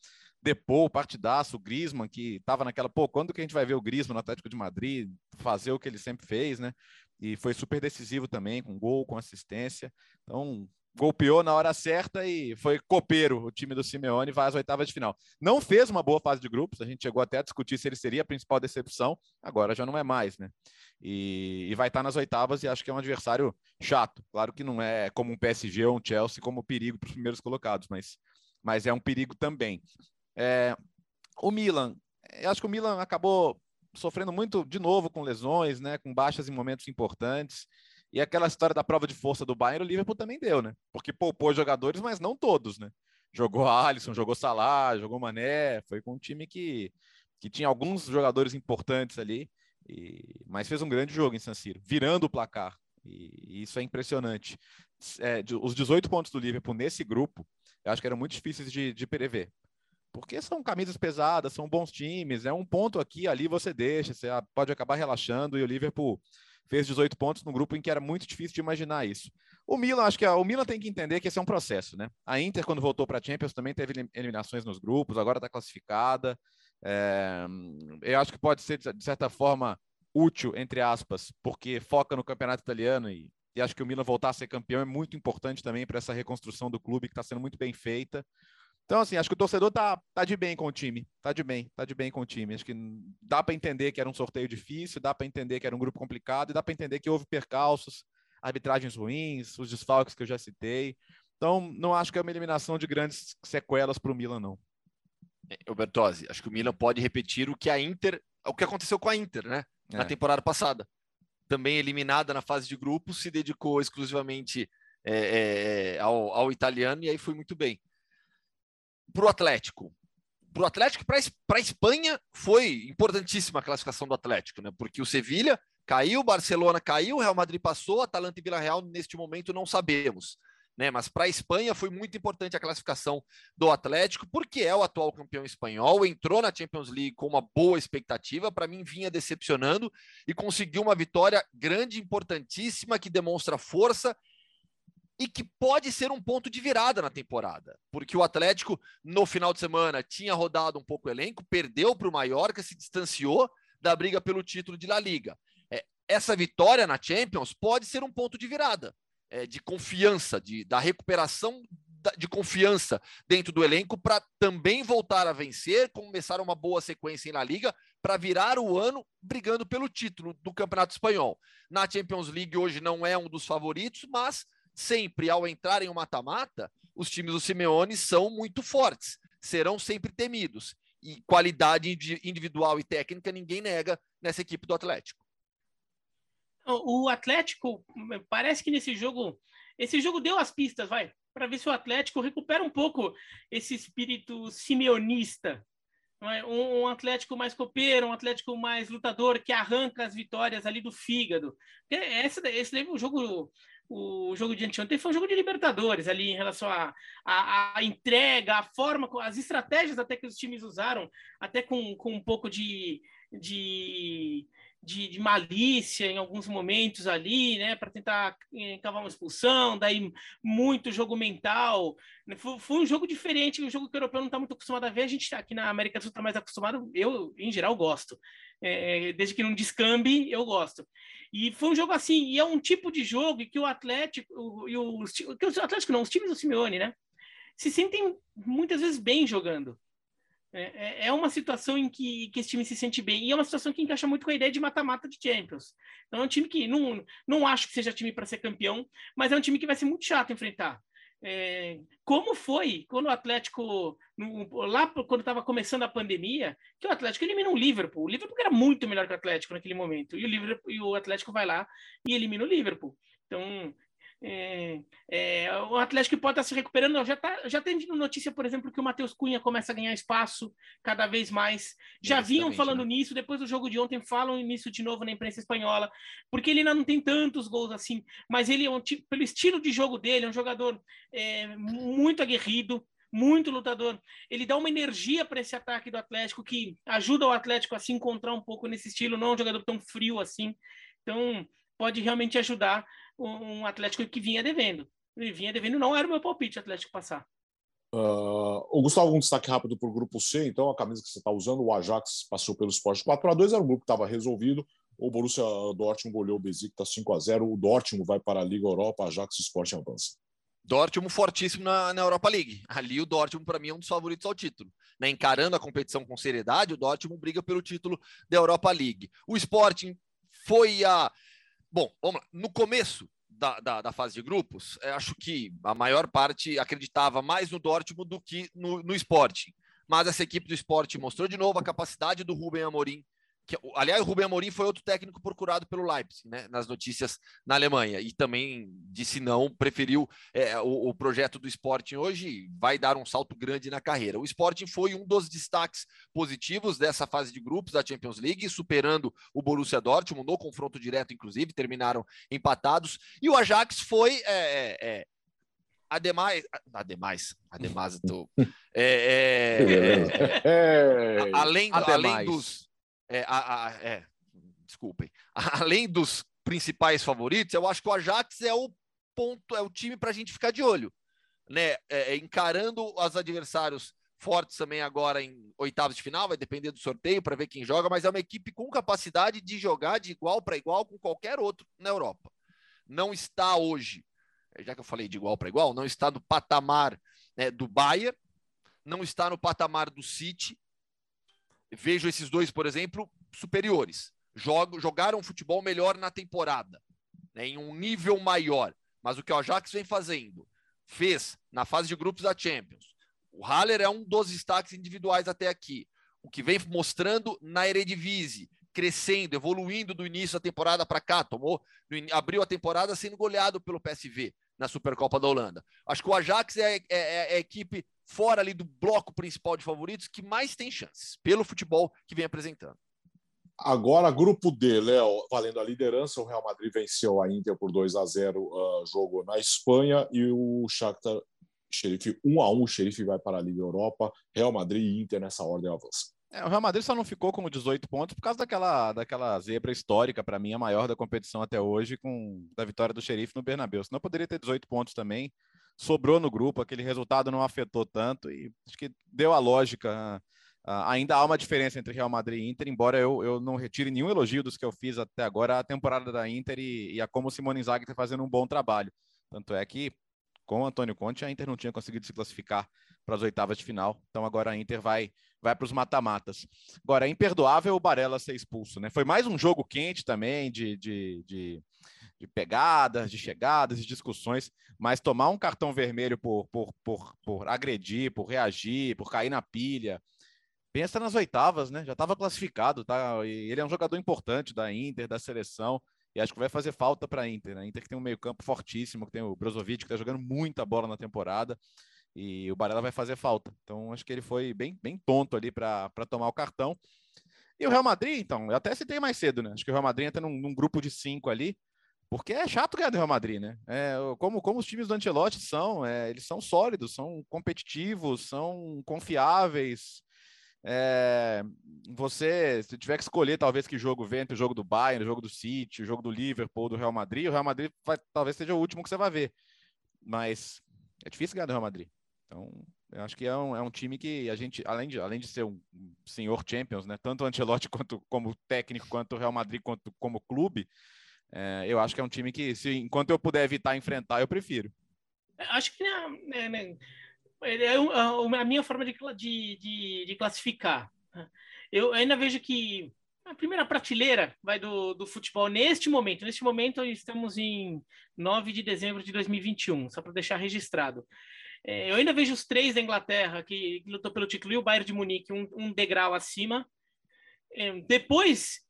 Depô, partidaço, o Griezmann, que estava naquela, pô, quando que a gente vai ver o Griezmann no Atlético de Madrid fazer o que ele sempre fez, né? E foi super decisivo também, com gol, com assistência. Então, golpeou na hora certa e foi copeiro o time do Simeone vai às oitavas de final. Não fez uma boa fase de grupos, a gente chegou até a discutir se ele seria a principal decepção, agora já não é mais, né? E, e vai estar nas oitavas e acho que é um adversário chato. Claro que não é como um PSG ou um Chelsea como perigo para os primeiros colocados, mas, mas é um perigo também. É, o Milan, eu acho que o Milan acabou sofrendo muito de novo com lesões, né? Com baixas em momentos importantes. E aquela história da prova de força do Bayern, o Liverpool também deu, né? Porque poupou jogadores, mas não todos, né? Jogou Alisson, jogou Salah, jogou Mané, foi com um time que, que tinha alguns jogadores importantes ali, e, mas fez um grande jogo em San Siro, virando o placar. E, e isso é impressionante. É, de, os 18 pontos do Liverpool nesse grupo, eu acho que eram muito difíceis de, de prever. Porque são camisas pesadas, são bons times, é um ponto aqui, ali você deixa, você pode acabar relaxando, e o Liverpool fez 18 pontos no grupo em que era muito difícil de imaginar isso. O Milan, acho que o Milan tem que entender que esse é um processo, né? A Inter, quando voltou para a Champions, também teve eliminações nos grupos, agora está classificada. É, eu acho que pode ser, de certa forma, útil, entre aspas, porque foca no campeonato italiano e, e acho que o Milan voltar a ser campeão é muito importante também para essa reconstrução do clube que está sendo muito bem feita. Então, assim, acho que o torcedor tá, tá de bem com o time. Tá de bem, tá de bem com o time. Acho que dá para entender que era um sorteio difícil, dá para entender que era um grupo complicado e dá para entender que houve percalços, arbitragens ruins, os desfalques que eu já citei. Então, não acho que é uma eliminação de grandes sequelas para o Milan, não. É, o Bertozzi, acho que o Milan pode repetir o que a Inter, o que aconteceu com a Inter, né? Na é. temporada passada. Também eliminada na fase de grupos, se dedicou exclusivamente é, é, é ao, ao italiano e aí foi muito bem para o Atlético. Para o Atlético, para a Espanha, foi importantíssima a classificação do Atlético, né? Porque o Sevilha caiu, o Barcelona caiu, o Real Madrid passou, Atalanta e Vila Real, neste momento, não sabemos. Né? Mas para a Espanha foi muito importante a classificação do Atlético, porque é o atual campeão espanhol, entrou na Champions League com uma boa expectativa, para mim vinha decepcionando e conseguiu uma vitória grande, importantíssima, que demonstra força e que pode ser um ponto de virada na temporada, porque o Atlético no final de semana tinha rodado um pouco o elenco, perdeu para o Mallorca, se distanciou da briga pelo título de La Liga. É, essa vitória na Champions pode ser um ponto de virada, é, de confiança, de, da recuperação de confiança dentro do elenco para também voltar a vencer, começar uma boa sequência La Liga para virar o ano brigando pelo título do Campeonato Espanhol. Na Champions League hoje não é um dos favoritos, mas sempre ao entrar em um mata-mata, os times do Simeone são muito fortes, serão sempre temidos. E qualidade individual e técnica ninguém nega nessa equipe do Atlético. O Atlético parece que nesse jogo, esse jogo deu as pistas, vai, para ver se o Atlético recupera um pouco esse espírito simeonista. É? Um, Atlético mais copeiro, um Atlético mais lutador, que arranca as vitórias ali do fígado. Esse, esse o jogo o jogo de anteontem foi um jogo de Libertadores ali em relação à a, a, a, entrega, a forma, as estratégias até que os times usaram, até com, com um pouco de, de, de, de malícia em alguns momentos ali, né, para tentar eh, cavar uma expulsão, daí muito jogo mental. Né, foi, foi um jogo diferente, um jogo que o europeu não está muito acostumado a ver, a gente aqui na América do Sul está mais acostumado, eu, em geral, gosto. É, desde que não descambe, eu gosto. E foi um jogo assim, e é um tipo de jogo que o Atlético, e o, que o Atlético não, os times do Simeone, né? Se sentem muitas vezes bem jogando. É, é, é uma situação em que, que esse time se sente bem, e é uma situação que encaixa muito com a ideia de mata-mata de Champions. Então é um time que não, não acho que seja time para ser campeão, mas é um time que vai ser muito chato enfrentar. É, como foi quando o Atlético, no, lá quando estava começando a pandemia, que o Atlético elimina o Liverpool. O Liverpool era muito melhor que o Atlético naquele momento, e o, Liverpool, e o Atlético vai lá e elimina o Liverpool. Então, é, é, o Atlético pode estar se recuperando. já, tá, já tem notícia, por exemplo, que o Matheus Cunha começa a ganhar espaço cada vez mais. Já vinham falando né? nisso, depois do jogo de ontem falam nisso de novo na imprensa espanhola, porque ele ainda não tem tantos gols assim, mas ele é um tipo, pelo estilo de jogo dele, é um jogador é, muito aguerrido, muito lutador. Ele dá uma energia para esse ataque do Atlético que ajuda o Atlético a se encontrar um pouco nesse estilo, não é um jogador tão frio assim. Então, pode realmente ajudar um Atlético que vinha devendo. Ele vinha devendo, não era o meu palpite o Atlético passar. Uh, o Gustavo, um destaque rápido para o grupo C, então, a camisa que você está usando, o Ajax passou pelo Sport 4 a 2 era um grupo que estava resolvido. O Borussia Dortmund goleou o Besiktas 5 a 0 O Dortmund vai para a Liga Europa, Ajax e Sport avança. Dortmund fortíssimo na, na Europa League. Ali o Dortmund, para mim, é um dos favoritos ao título. Né? Encarando a competição com seriedade, o Dortmund briga pelo título da Europa League. O Sporting foi a Bom, vamos lá. No começo da, da, da, fase de grupos, é, acho que a maior parte acreditava mais no Dortmund do que no, no Sporting. Mas essa equipe do Sporting mostrou de novo a capacidade do Rubem Amorim que, aliás, o Rubem Amorim foi outro técnico procurado pelo Leipzig, né, nas notícias na Alemanha, e também disse não, preferiu é, o, o, projeto do Sporting hoje, vai dar um salto grande na carreira. O Sporting foi um dos destaques positivos dessa fase de grupos da Champions League, superando o Borussia Dortmund no confronto direto, inclusive, terminaram empatados, e o Ajax foi é, é, é Ademais, ademais, ademais, tô, é, é, é, além, além dos, é, a, a, é, desculpem, além dos principais favoritos, eu acho que o Ajax é o ponto, é o time para a gente ficar de olho, né? É, é, encarando os adversários fortes também agora em oitavos de final, vai depender do sorteio para ver quem joga, mas é uma equipe com capacidade de jogar de igual para igual com qualquer outro na Europa. Não está hoje, já que eu falei de igual para igual, não está no patamar né, do Bayern, não está no patamar do City. Vejo esses dois, por exemplo, superiores. Jogam, jogaram futebol melhor na temporada, né, em um nível maior. Mas o que o Ajax vem fazendo, fez na fase de grupos da Champions. O Haller é um dos destaques individuais até aqui. O que vem mostrando na Eredivisie, crescendo, evoluindo do início da temporada para cá, tomou, abriu a temporada sendo goleado pelo PSV na Supercopa da Holanda. Acho que o Ajax é, é, é a equipe fora ali do bloco principal de favoritos que mais tem chances, pelo futebol que vem apresentando. Agora, grupo D, Léo, valendo a liderança, o Real Madrid venceu a Inter por 2 a 0 uh, jogo na Espanha e o Shakhtar Xerife 1 a 1 o Xerife vai para a Liga Europa, Real Madrid e Inter nessa ordem avança. É, o Real Madrid só não ficou com 18 pontos por causa daquela, daquela zebra histórica, para mim, a maior da competição até hoje, com da vitória do Xerife no Bernabéu. Senão poderia ter 18 pontos também. Sobrou no grupo, aquele resultado não afetou tanto e acho que deu a lógica. Uh, ainda há uma diferença entre Real Madrid e Inter, embora eu, eu não retire nenhum elogio dos que eu fiz até agora a temporada da Inter e, e a como Simone Inzaghi está fazendo um bom trabalho. Tanto é que com o Antônio Conte a Inter não tinha conseguido se classificar para as oitavas de final, então agora a Inter vai vai para os mata-matas. Agora, é imperdoável o Barella ser expulso, né? Foi mais um jogo quente também, de, de, de, de pegadas, de chegadas, de discussões, mas tomar um cartão vermelho por, por, por, por agredir, por reagir, por cair na pilha. Pensa nas oitavas, né? Já estava classificado, tá? E ele é um jogador importante da Inter, da seleção, e acho que vai fazer falta para a Inter, né? Inter que tem um meio-campo fortíssimo, que tem o Brozovic, que está jogando muita bola na temporada e o Barella vai fazer falta. Então, acho que ele foi bem, bem tonto ali para tomar o cartão. E o Real Madrid, então, eu até citei mais cedo, né? Acho que o Real Madrid entra num, num grupo de cinco ali, porque é chato ganhar do Real Madrid, né? É, como, como os times do Ancelotti são, é, eles são sólidos, são competitivos, são confiáveis. É, você, se tiver que escolher talvez que jogo vem entre o jogo do Bayern, o jogo do City, o jogo do Liverpool, do Real Madrid, o Real Madrid vai, talvez seja o último que você vai ver. Mas é difícil ganhar do Real Madrid. Então, eu acho que é um, é um time que a gente, além de, além de ser um senhor Champions, né, tanto o Ancelotti quanto como técnico, quanto o Real Madrid, quanto como clube, é, eu acho que é um time que, se enquanto eu puder evitar enfrentar, eu prefiro. Acho que né, né, é, é, a minha forma de, de, de, classificar. Eu ainda vejo que a primeira prateleira vai do, do futebol neste momento. Neste momento, estamos em 9 de dezembro de 2021, só para deixar registrado. É, eu ainda vejo os três da Inglaterra que, que lutou pelo título e o Bayern de Munique um, um degrau acima. É, depois,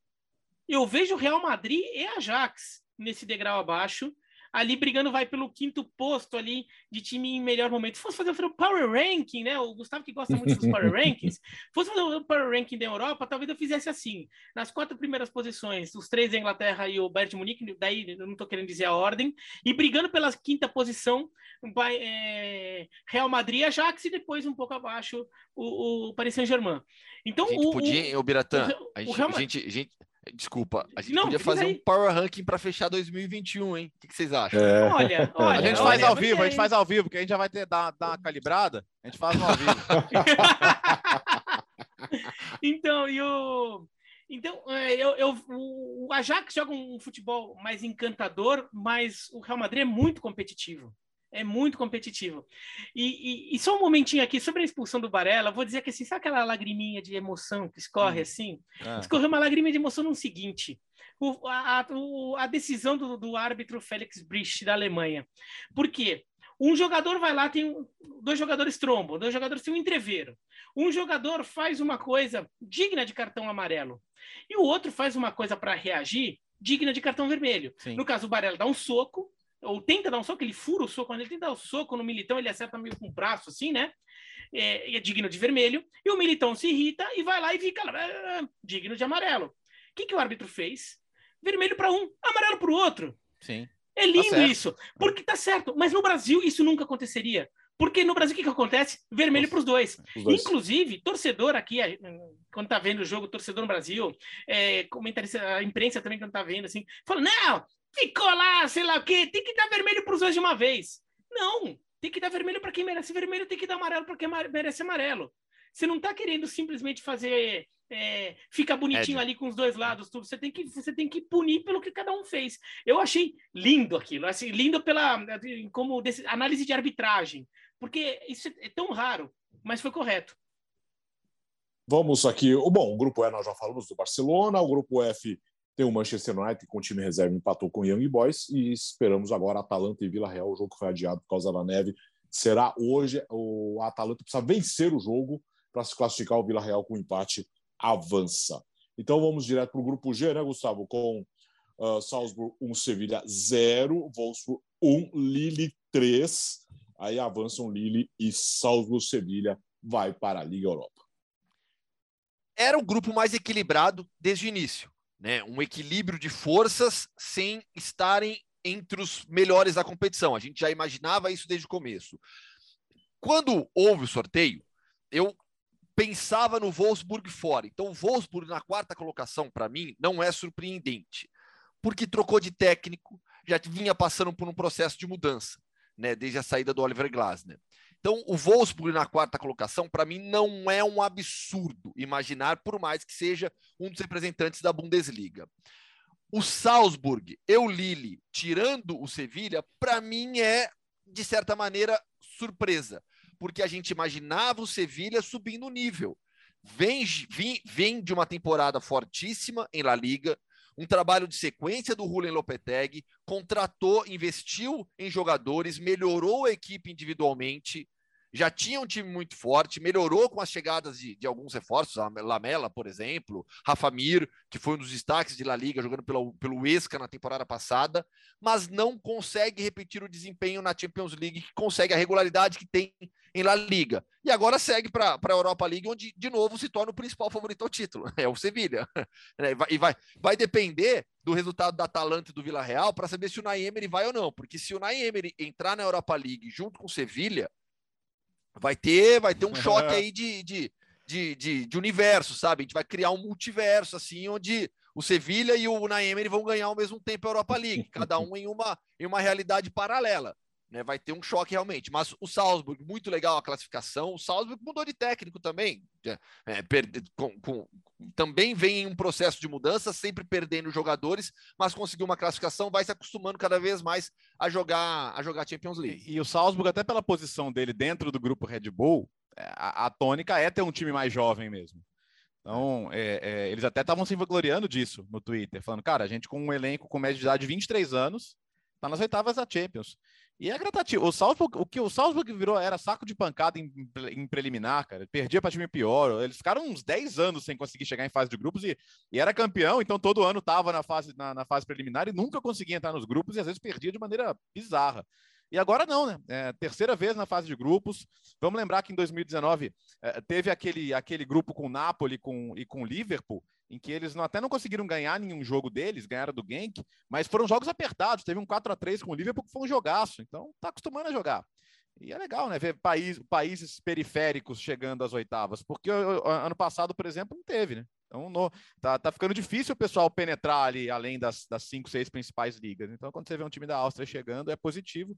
eu vejo o Real Madrid e Ajax nesse degrau abaixo ali brigando vai pelo quinto posto ali de time em melhor momento. Se fosse fazer o Power Ranking, né? O Gustavo que gosta muito dos Power Rankings, fosse fazer o Power Ranking da Europa, talvez eu fizesse assim. Nas quatro primeiras posições, os três da Inglaterra e o Bayern de Munique, daí eu não estou querendo dizer a ordem, e brigando pela quinta posição, vai, é, Real Madrid, Ajax e depois um pouco abaixo o, o Paris Saint-Germain. Então, a gente o, podia, o, o Biratã, a gente, a gente, gente Desculpa, a gente não, podia fazer aí. um power ranking para fechar 2021, hein? O que, vocês acham? É. Olha, olha, a gente olha, faz ao vivo, a gente faz ao vivo, que a gente já vai ter dar, dar uma calibrada, a gente faz ao vivo. então, e o então, é, eu, eu, o Ajax joga um futebol mais encantador, mas o Real Madrid é muito competitivo. É muito competitivo. E, e, e, só um momentinho aqui sobre a expulsão do Barella, vou dizer que assim, sabe aquela lagriminha de emoção que escorre hum. assim? Ah. Escorreu uma lagriminha de emoção no seguinte: o, a, o, a, decisão do, do árbitro Felix Brich da Alemanha. Por quê? Um jogador vai lá, tem dois jogadores trombam, dois jogadores têm um entreveiro. Um jogador faz uma coisa digna de cartão amarelo e o outro faz uma coisa para reagir digna de cartão vermelho. Sim. No caso, o Barella dá um soco, ou tenta dar um soco, ele fura o soco, quando ele tenta dar o um soco no Militão, ele acerta meio com o braço, assim, né? É, é, digno de vermelho, e o Militão se irrita e vai lá e fica ah, digno de amarelo. O que, que o árbitro fez? Vermelho para um, amarelo para o outro. Sim. É lindo tá isso, porque tá certo, mas no Brasil isso nunca aconteceria. Porque no Brasil o que, que acontece? Vermelho para os dois. Inclusive, torcedor aqui, quando tá vendo o jogo, torcedor no Brasil, é, comentarista, a imprensa também quando tá vendo, assim, fala, não, ficou lá, sei lá o quê, tem que dar vermelho para os dois de uma vez. Não, tem que dar vermelho para quem merece vermelho, tem que dar amarelo para quem merece amarelo. Você não está querendo simplesmente fazer é, ficar bonitinho ali com os dois lados, tudo. Você tem que você tem que punir pelo que cada um fez. Eu achei lindo aquilo, assim, lindo pela como desse, análise de arbitragem, porque isso é tão raro. mas foi correto. Vamos aqui. Bom, o grupo E nós já falamos do Barcelona, o grupo F tem o Manchester United com o time reserva empatou com o Young Boys e esperamos agora Atalanta e Vila Real. O jogo foi adiado por causa da neve. Será hoje. O Atalanta precisa vencer o jogo para se classificar. O Vila Real com empate avança. Então vamos direto para o grupo G, né, Gustavo? Com uh, Salzburg 1, Sevilha 0, Wolfsburg 1, Lille 3. Aí avançam Lille e Salzburg Sevilha vai para a Liga Europa. Era o grupo mais equilibrado desde o início né? Um equilíbrio de forças sem estarem entre os melhores da competição. A gente já imaginava isso desde o começo. Quando houve o sorteio, eu pensava no Wolfsburg fora. Então, o Wolfsburg na quarta colocação, para mim, não é surpreendente, porque trocou de técnico, já vinha passando por um processo de mudança, né, desde a saída do Oliver Glasner. Então, o Wolfsburg na quarta colocação, para mim, não é um absurdo imaginar, por mais que seja um dos representantes da Bundesliga. O Salzburg e o Lille, tirando o Sevilha, para mim é, de certa maneira, surpresa, porque a gente imaginava o Sevilha subindo o nível. Vem, vem, vem de uma temporada fortíssima em La Liga, um trabalho de sequência do Julen Lopetegui, contratou, investiu em jogadores, melhorou a equipe individualmente, já tinha um time muito forte, melhorou com as chegadas de, de alguns reforços, a Lamela, por exemplo, Rafa Mir, que foi um dos destaques de La Liga, jogando pelo, pelo Esca na temporada passada, mas não consegue repetir o desempenho na Champions League, que consegue a regularidade que tem em La Liga. E agora segue para a Europa League, onde de novo se torna o principal favorito ao título, é o Sevilha. É, e vai, vai depender do resultado da Atalanta e do Vila Real para saber se o Naemery vai ou não, porque se o Naemery entrar na Europa League junto com o Sevilha, vai ter, vai ter um choque aí de, de, de, de, de universo, sabe? A gente vai criar um multiverso, assim, onde o Sevilha e o Naemery vão ganhar ao mesmo tempo a Europa League, cada um em uma, em uma realidade paralela né, vai ter um choque realmente. Mas o Salzburg, muito legal a classificação. O Salzburg mudou de técnico também. É, é com, com, também vem em um processo de mudança, sempre perdendo jogadores, mas conseguiu uma classificação, vai se acostumando cada vez mais a jogar a jogar Champions League. E, e o Salzburg, até pela posição dele dentro do grupo Red Bull, é, a, a tônica é ter um time mais jovem mesmo. Então, é, é, eles até estavam se vangloriando disso no Twitter, falando, cara, a gente com um elenco com média de idade de 23 anos, tá nas oitavas da Champions. E é gratativo. O Salzburg, o que o Salzburg virou era saco de pancada em, em preliminar, cara. Perdia para time pior. Eles ficaram uns 10 anos sem conseguir chegar em fase de grupos e, e era campeão, então todo ano estava na fase, na, na, fase preliminar e nunca conseguia entrar nos grupos e às vezes perdia de maneira bizarra. E agora não, né? É, terceira vez na fase de grupos. Vamos lembrar que em 2019 é, teve aquele, aquele grupo com Napoli com, e com Liverpool, em que eles não, até não conseguiram ganhar nenhum jogo deles, ganharam do Genk, mas foram jogos apertados. Teve um 4 a 3 com o Liverpool que foi um jogaço, então tá acostumando a jogar. E é legal, né? Ver país, países periféricos chegando às oitavas, porque ano passado, por exemplo, não teve, né? Então no, tá, tá ficando difícil o pessoal penetrar ali além das, das cinco, seis principais ligas. Então, quando você vê um time da Áustria chegando, é positivo.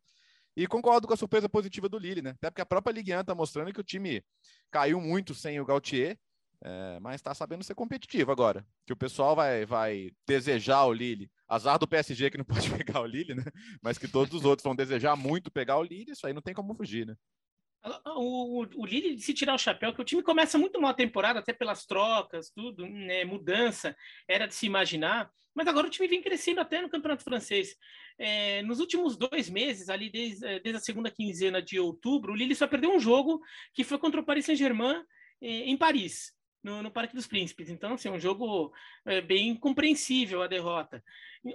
E concordo com a surpresa positiva do Lille, né? Até porque a própria Ligue 1 está mostrando que o time caiu muito sem o Gautier é, mas está sabendo ser competitivo agora. Que o pessoal vai, vai desejar o Lille. Azar do PSG que não pode pegar o Lille, né? Mas que todos os outros vão desejar muito pegar o Lille, isso aí não tem como fugir, né? O, o, o Lille, se tirar o chapéu, que o time começa muito mal a temporada, até pelas trocas, tudo, né, mudança, era de se imaginar, mas agora o time vem crescendo até no Campeonato Francês. É, nos últimos dois meses, ali desde, é, desde a segunda quinzena de outubro, o Lille só perdeu um jogo, que foi contra o Paris Saint-Germain, é, em Paris no, no Parque dos Príncipes. Então, assim, é um jogo é, bem compreensível a derrota.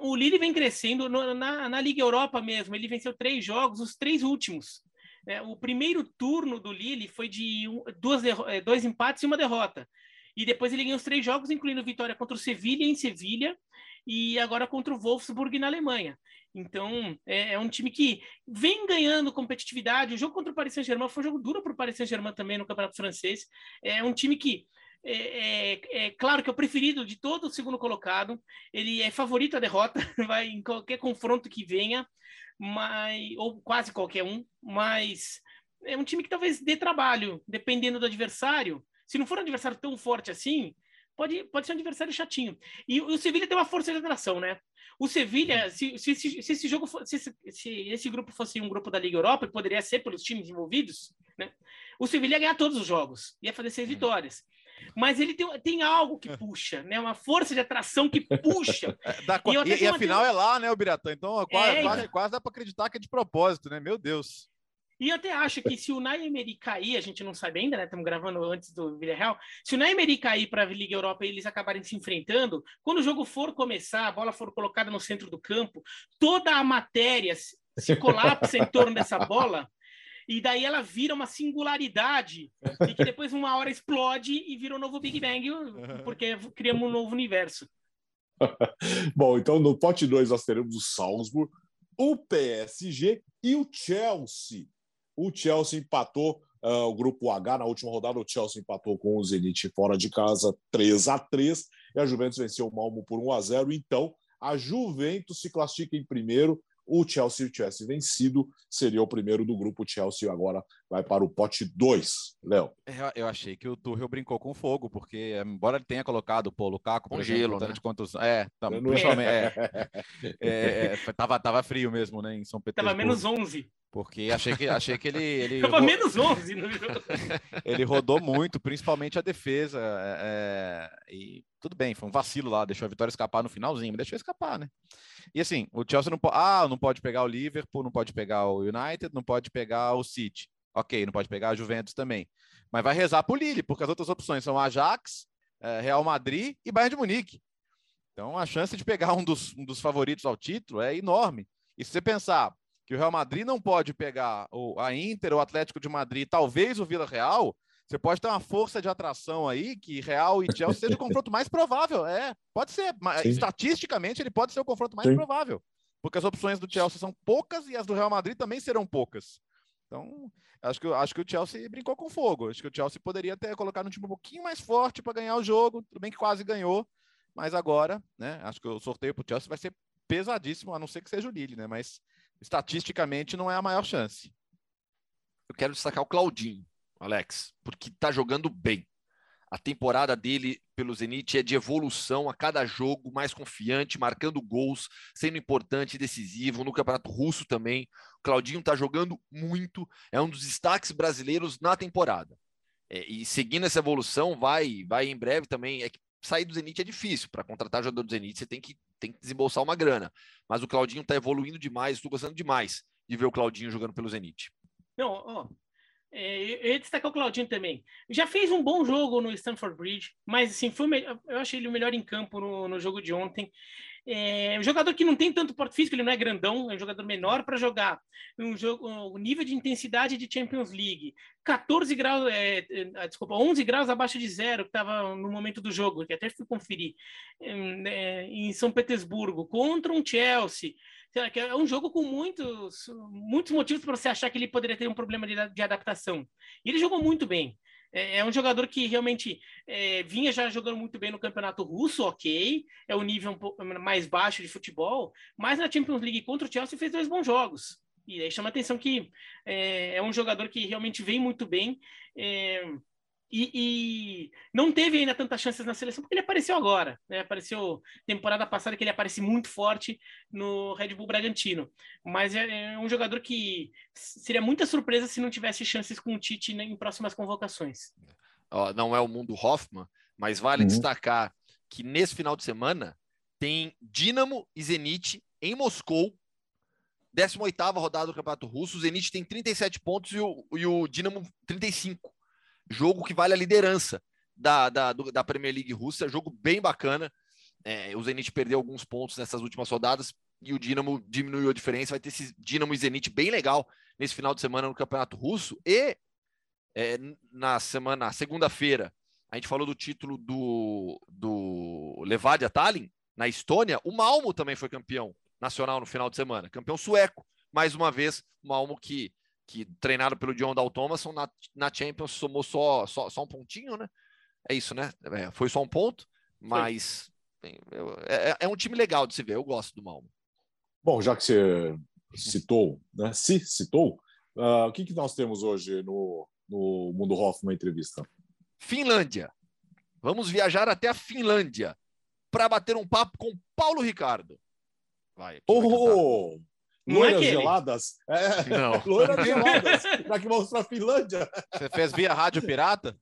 O Lille vem crescendo no, na, na Liga Europa mesmo. Ele venceu três jogos, os três últimos. É, o primeiro turno do Lille foi de um, duas é, dois empates e uma derrota. E depois ele ganhou os três jogos, incluindo vitória contra o Sevilha em Sevilha e agora contra o Wolfsburg na Alemanha. Então, é, é, um time que vem ganhando competitividade. O jogo contra o Paris Saint-Germain foi um jogo duro para o Paris Saint-Germain também no Campeonato Francês. É um time que é, é, é, claro que é o preferido de todo o segundo colocado. Ele é favorito à derrota, vai em qualquer confronto que venha, mas, ou quase qualquer um, mas é um time que talvez dê trabalho, dependendo do adversário. Se não for um adversário tão forte assim, pode, pode ser um adversário chatinho. E o Sevilha tem uma força de atração, né? O Sevilha, se, se, se, se esse jogo, se, se, esse grupo fosse um grupo da Liga Europa, poderia ser pelos times envolvidos, né? O Sevilha ia ganhar todos os jogos, ia fazer seis vitórias. Mas ele tem, tem algo que puxa, né? Uma força de atração que puxa. É, e, e, e afinal é lá, né, o Biratã? Então quase, é, quase, quase dá para acreditar que é de propósito, né? Meu Deus. E eu até acho que se o Naimeri cair, a gente não sabe ainda, né? Estamos gravando antes do Villarreal. Se o Naimeri cair para a Liga Europa e eles acabarem se enfrentando, quando o jogo for começar, a bola for colocada no centro do campo, toda a matéria se colapsa em torno dessa bola e daí ela vira uma singularidade e que depois uma hora explode e vira um novo Big Bang porque criamos um novo universo. Bom, então no pote 2 nós teremos o Salzburg, o PSG e o Chelsea. O Chelsea empatou uh, o grupo H na última rodada. O Chelsea empatou com o Zenit fora de casa 3 a 3 e a Juventus venceu o Malmo por 1 a 0. Então, a Juventus se classifica em primeiro. O Chelsea tivesse vencido, seria o primeiro do grupo. O Chelsea agora vai para o pote 2. Léo. É, eu achei que o Tuchel brincou com fogo, porque embora ele tenha colocado o Lukaku, por com exemplo, gelo, né? de quantos... É, tá, principalmente, é, é, é, tava, tava frio mesmo, né, em São Petersburgo. Tava menos 11. Porque achei que, achei que ele. ele Tava menos 11 no jogo. ele rodou muito, principalmente a defesa. É, é, e tudo bem, foi um vacilo lá, deixou a vitória escapar no finalzinho, mas deixou escapar, né? E assim, o Chelsea não pode. Ah, não pode pegar o Liverpool, não pode pegar o United, não pode pegar o City. Ok, não pode pegar a Juventus também. Mas vai rezar pro Lille, porque as outras opções são Ajax, é, Real Madrid e Bayern de Munique. Então a chance de pegar um dos, um dos favoritos ao título é enorme. E se você pensar, que o Real Madrid não pode pegar o, a Inter, o Atlético de Madrid, talvez o Vila Real, você pode ter uma força de atração aí que Real e Chelsea seja o confronto mais provável. É, pode ser. Mas, estatisticamente, ele pode ser o confronto mais Sim. provável. Porque as opções do Chelsea são poucas e as do Real Madrid também serão poucas. Então, acho que, acho que o Chelsea brincou com fogo. Acho que o Chelsea poderia ter colocado um time um pouquinho mais forte para ganhar o jogo. Tudo bem que quase ganhou, mas agora, né? Acho que o sorteio para o Chelsea vai ser pesadíssimo, a não ser que seja o Lille, né? Mas estatisticamente não é a maior chance. Eu quero destacar o Claudinho, Alex, porque está jogando bem. A temporada dele pelo Zenit é de evolução a cada jogo, mais confiante, marcando gols, sendo importante decisivo. No Campeonato Russo também. O Claudinho está jogando muito, é um dos destaques brasileiros na temporada. É, e seguindo essa evolução, vai, vai em breve também. É que sair do Zenit é difícil. Para contratar jogador do Zenit, você tem que, tem que desembolsar uma grana. Mas o Claudinho está evoluindo demais, estou gostando demais de ver o Claudinho jogando pelo Zenit. Não, ó, é, eu ia destacar o Claudinho também. Já fez um bom jogo no Stanford Bridge, mas assim, foi eu achei ele o melhor em campo no, no jogo de ontem. É um jogador que não tem tanto porte físico, ele não é grandão, é um jogador menor para jogar um jogo, o nível de intensidade de Champions League, 14 graus, é, é, desculpa, 11 graus abaixo de zero, que estava no momento do jogo, que até fui conferir, é, em São Petersburgo, contra um Chelsea, é um jogo com muitos, muitos motivos para você achar que ele poderia ter um problema de, de adaptação. E ele jogou muito bem. É, é, um jogador que realmente é, vinha já jogando muito bem no campeonato russo, ok, é o nível um pouco mais baixo de futebol, mas na Champions League contra o Chelsea fez dois bons jogos. E aí chama atenção que é, é um jogador que realmente vem muito bem. E, e, não teve ainda tantas chances na seleção porque ele apareceu agora, né? Apareceu temporada passada que ele aparece muito forte no Red Bull Bragantino, mas é, é um jogador que seria muita surpresa se não tivesse chances com o Tite né, em próximas convocações. não é o mundo Hoffman, mas vale uhum. destacar que nesse final de semana tem Dinamo e Zenit em Moscou 18ª rodada do Campeonato Russo, o Zenit tem 37 pontos e o, e o Dinamo 35 jogo que vale a liderança da, da, do, da Premier League russa, jogo bem bacana. É, o Zenit perdeu alguns pontos nessas últimas rodadas e o Dinamo diminuiu a diferença. Vai ter esse Dinamo e Zenit bem legal nesse final de semana no Campeonato Russo. E é, na semana, segunda-feira, a gente falou do título do, do Levadia Tallinn, na Estônia. O Malmo também foi campeão nacional no final de semana, campeão sueco. Mais uma vez, o Malmo que que treinado pelo John Dal Thomason na, na Champions somou só, só, só um pontinho, né? É isso, né? É, foi só um ponto, mas é, é, é, um time legal de se ver. Eu gosto do Malmo. Bom, já que você citou, né? Se citou, uh, o que, que nós temos hoje no, no Mundo Hoffman entrevista? Finlândia. Vamos viajar até a Finlândia para bater um papo com Paulo Ricardo. Vai. Oh, loiras é geladas? É, não. loiras geladas. Para que vamos para a Finlândia? Você fez via rádio pirata?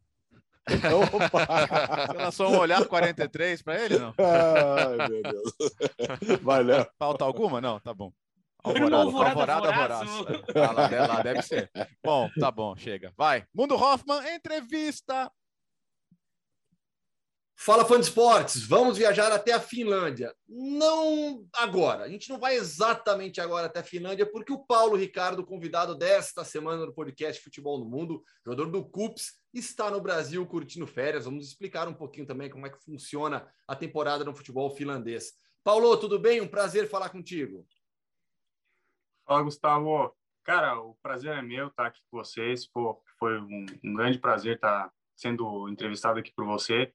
Opa! Você lançou um olhar 43 para ele, não? Ai, meu Deus. Valeu. Falta alguma? Não, tá bom. Alvorada, alvorada, alvorada ah, lá, lá deve ser. Bom, tá bom, chega. Vai. Mundo Hoffman, entrevista. Fala, fã de esportes, vamos viajar até a Finlândia. Não agora, a gente não vai exatamente agora até a Finlândia, porque o Paulo Ricardo, convidado desta semana no podcast Futebol no Mundo, jogador do CUPS, está no Brasil curtindo férias. Vamos explicar um pouquinho também como é que funciona a temporada no futebol finlandês. Paulo, tudo bem? Um prazer falar contigo. Fala, Gustavo. Cara, o prazer é meu estar aqui com vocês. Pô, foi um, um grande prazer estar sendo entrevistado aqui por você.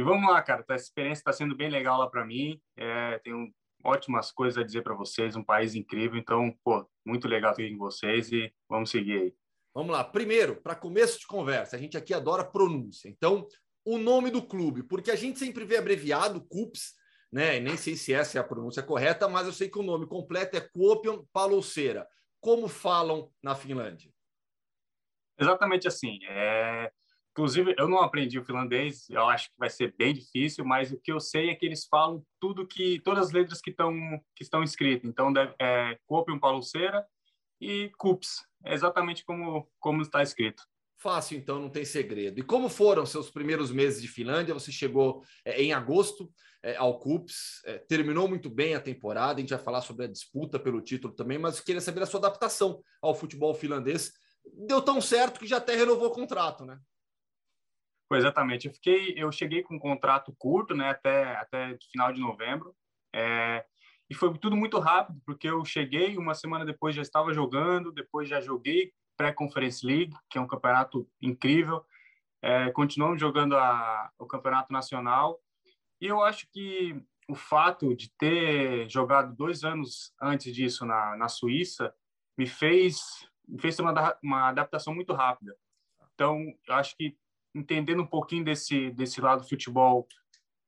E vamos lá, cara. Essa experiência está sendo bem legal lá para mim. É, tenho ótimas coisas a dizer para vocês. Um país incrível. Então, pô, muito legal estar aqui com vocês e vamos seguir aí. Vamos lá. Primeiro, para começo de conversa, a gente aqui adora pronúncia. Então, o nome do clube, porque a gente sempre vê abreviado CUPS, né? E nem sei se essa é a pronúncia correta, mas eu sei que o nome completo é Kuopion Palloseura. Como falam na Finlândia? Exatamente assim. É... Inclusive, eu não aprendi o finlandês, eu acho que vai ser bem difícil, mas o que eu sei é que eles falam tudo que, todas as letras que estão que estão escritas. Então, deve, é Copium Paluceira e Cups, é exatamente como, como está escrito. Fácil, então, não tem segredo. E como foram seus primeiros meses de Finlândia? Você chegou é, em agosto é, ao CUPS, é, terminou muito bem a temporada, a gente vai falar sobre a disputa pelo título também, mas queria saber a sua adaptação ao futebol finlandês. Deu tão certo que já até renovou o contrato, né? Foi exatamente. Eu fiquei, eu cheguei com um contrato curto, né, até até final de novembro. É, e foi tudo muito rápido, porque eu cheguei uma semana depois já estava jogando, depois já joguei pré-conference league, que é um campeonato incrível. É, continuamos jogando a, o campeonato nacional. E eu acho que o fato de ter jogado dois anos antes disso na, na Suíça me fez me fez ter uma, uma adaptação muito rápida. Então, eu acho que entendendo um pouquinho desse desse lado do futebol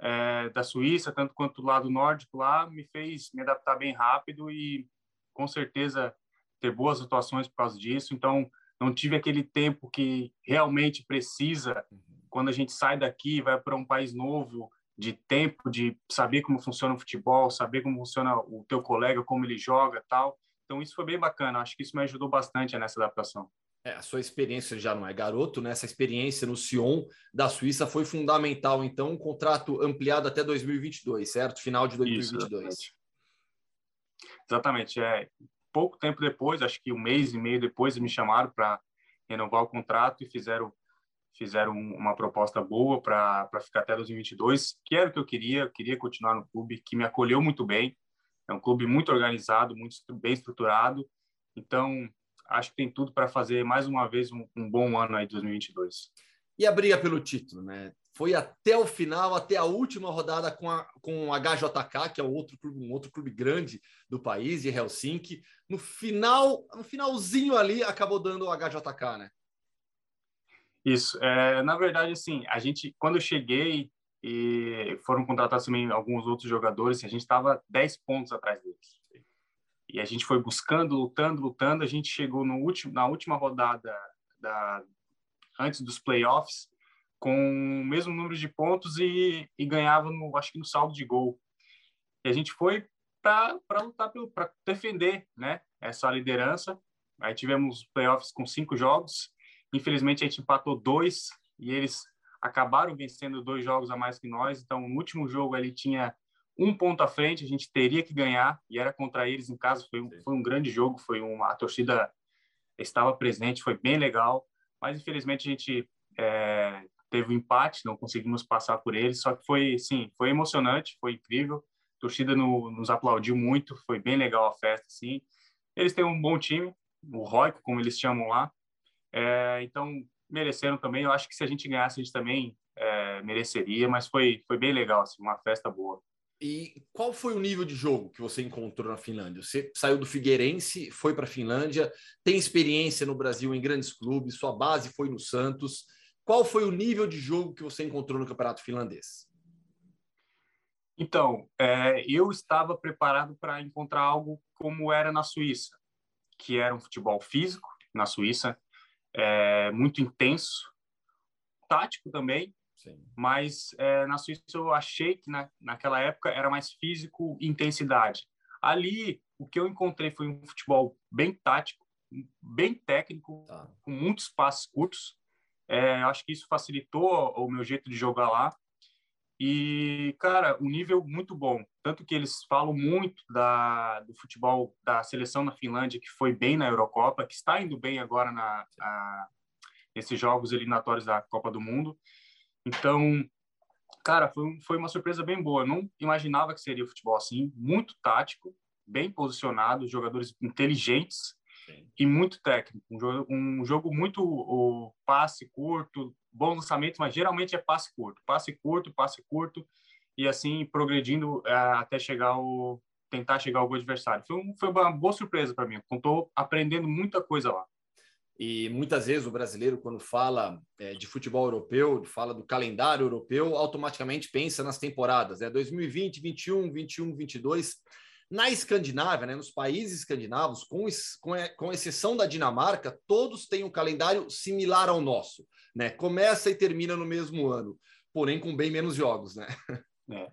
é, da Suíça, tanto quanto do lado nórdico lá, me fez me adaptar bem rápido e com certeza ter boas atuações por causa disso. Então, não tive aquele tempo que realmente precisa quando a gente sai daqui vai para um país novo, de tempo, de saber como funciona o futebol, saber como funciona o teu colega, como ele joga, tal. Então isso foi bem bacana. Acho que isso me ajudou bastante nessa adaptação. É, a sua experiência já não é garoto, né? Essa experiência no Sion da Suíça foi fundamental. Então, um contrato ampliado até 2022, certo? Final de 2022. Isso, exatamente. É pouco tempo depois, acho que um mês e meio depois, me chamaram para renovar o contrato e fizeram fizeram uma proposta boa para ficar até 2022, que era o que eu queria. Eu queria continuar no clube, que me acolheu muito bem. É um clube muito organizado, muito bem estruturado. Então, acho que tem tudo para fazer mais uma vez um, um, bom ano aí de 2022. E a briga pelo título, né? Foi até o final, até a última rodada com a com a HJK, que é um outro clube, um outro clube grande do país, de Helsinki. No final, no finalzinho ali, acabou dando o HJK, né? Isso. É, na verdade, assim, a gente, quando eu cheguei e foram contratados também alguns outros jogadores, a gente estava 10 pontos atrás deles. E a gente foi buscando, lutando, lutando. A gente chegou no último, na última rodada da, antes dos playoffs com o mesmo número de pontos e, e ganhava, no, acho que no saldo de gol. E a gente foi para lutar, para defender né, essa liderança. Aí tivemos playoffs com cinco jogos. Infelizmente, a gente empatou dois e eles acabaram vencendo dois jogos a mais que nós. Então, no último jogo, ele tinha um ponto à frente, a gente teria que ganhar e era contra eles em casa. Foi um, foi um grande jogo, foi uma a torcida estava presente, foi bem legal, mas infelizmente a gente é, teve um empate, não conseguimos passar por eles. Só que foi, sim, foi emocionante, foi incrível. A torcida no, nos aplaudiu muito, foi bem legal a festa, sim. Eles têm um bom time, o Roico, como eles chamam lá. É, então mereceram também. Eu acho que se a gente ganhasse, a gente também é, mereceria, mas foi, foi bem legal, assim, uma festa boa. E qual foi o nível de jogo que você encontrou na Finlândia? Você saiu do Figueirense, foi para a Finlândia, tem experiência no Brasil em grandes clubes, sua base foi no Santos. qual foi o nível de jogo que você encontrou no campeonato finlandês? Então, é, eu estava preparado para encontrar algo como era na Suíça, que era um futebol físico na Suíça, é, muito intenso, tático também, Sim. mas é, na Suíça eu achei que na, naquela época era mais físico e intensidade. Ali, o que eu encontrei foi um futebol bem tático, bem técnico, tá. com muitos passos curtos. É, acho que isso facilitou o meu jeito de jogar lá. E, cara, um nível muito bom. Tanto que eles falam muito da, do futebol da seleção na Finlândia, que foi bem na Eurocopa, que está indo bem agora na, a, nesses jogos eliminatórios da Copa do Mundo. Então, cara, foi, foi uma surpresa bem boa. Eu não imaginava que seria futebol assim, muito tático, bem posicionado, jogadores inteligentes Sim. e muito técnico. Um jogo, um jogo muito o, passe curto, bom lançamento, mas geralmente é passe curto, passe curto, passe curto e assim progredindo é, até chegar o tentar chegar ao gol adversário. Foi, um, foi uma boa surpresa para mim. Estou aprendendo muita coisa lá. E muitas vezes o brasileiro, quando fala é, de futebol europeu, fala do calendário europeu, automaticamente pensa nas temporadas, né? 2020, 21, 21, 22. Na Escandinávia, né, nos países escandinavos, com, com, com exceção da Dinamarca, todos têm um calendário similar ao nosso. Né? Começa e termina no mesmo ano, porém com bem menos jogos. Né? É.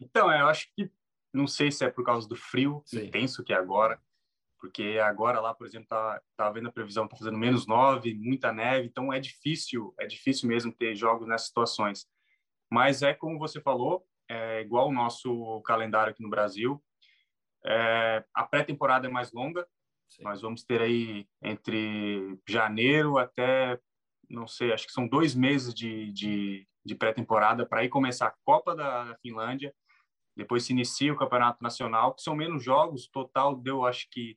Então, eu acho que, não sei se é por causa do frio Sim. intenso que é agora, porque agora lá, por exemplo, tá, tá vendo a previsão, tá fazendo menos nove, muita neve, então é difícil, é difícil mesmo ter jogos nessas situações. Mas é como você falou, é igual o nosso calendário aqui no Brasil. É, a pré-temporada é mais longa, Sim. nós vamos ter aí entre janeiro até, não sei, acho que são dois meses de, de, de pré-temporada para aí começar a Copa da Finlândia, depois se inicia o Campeonato Nacional, que são menos jogos, total deu, acho que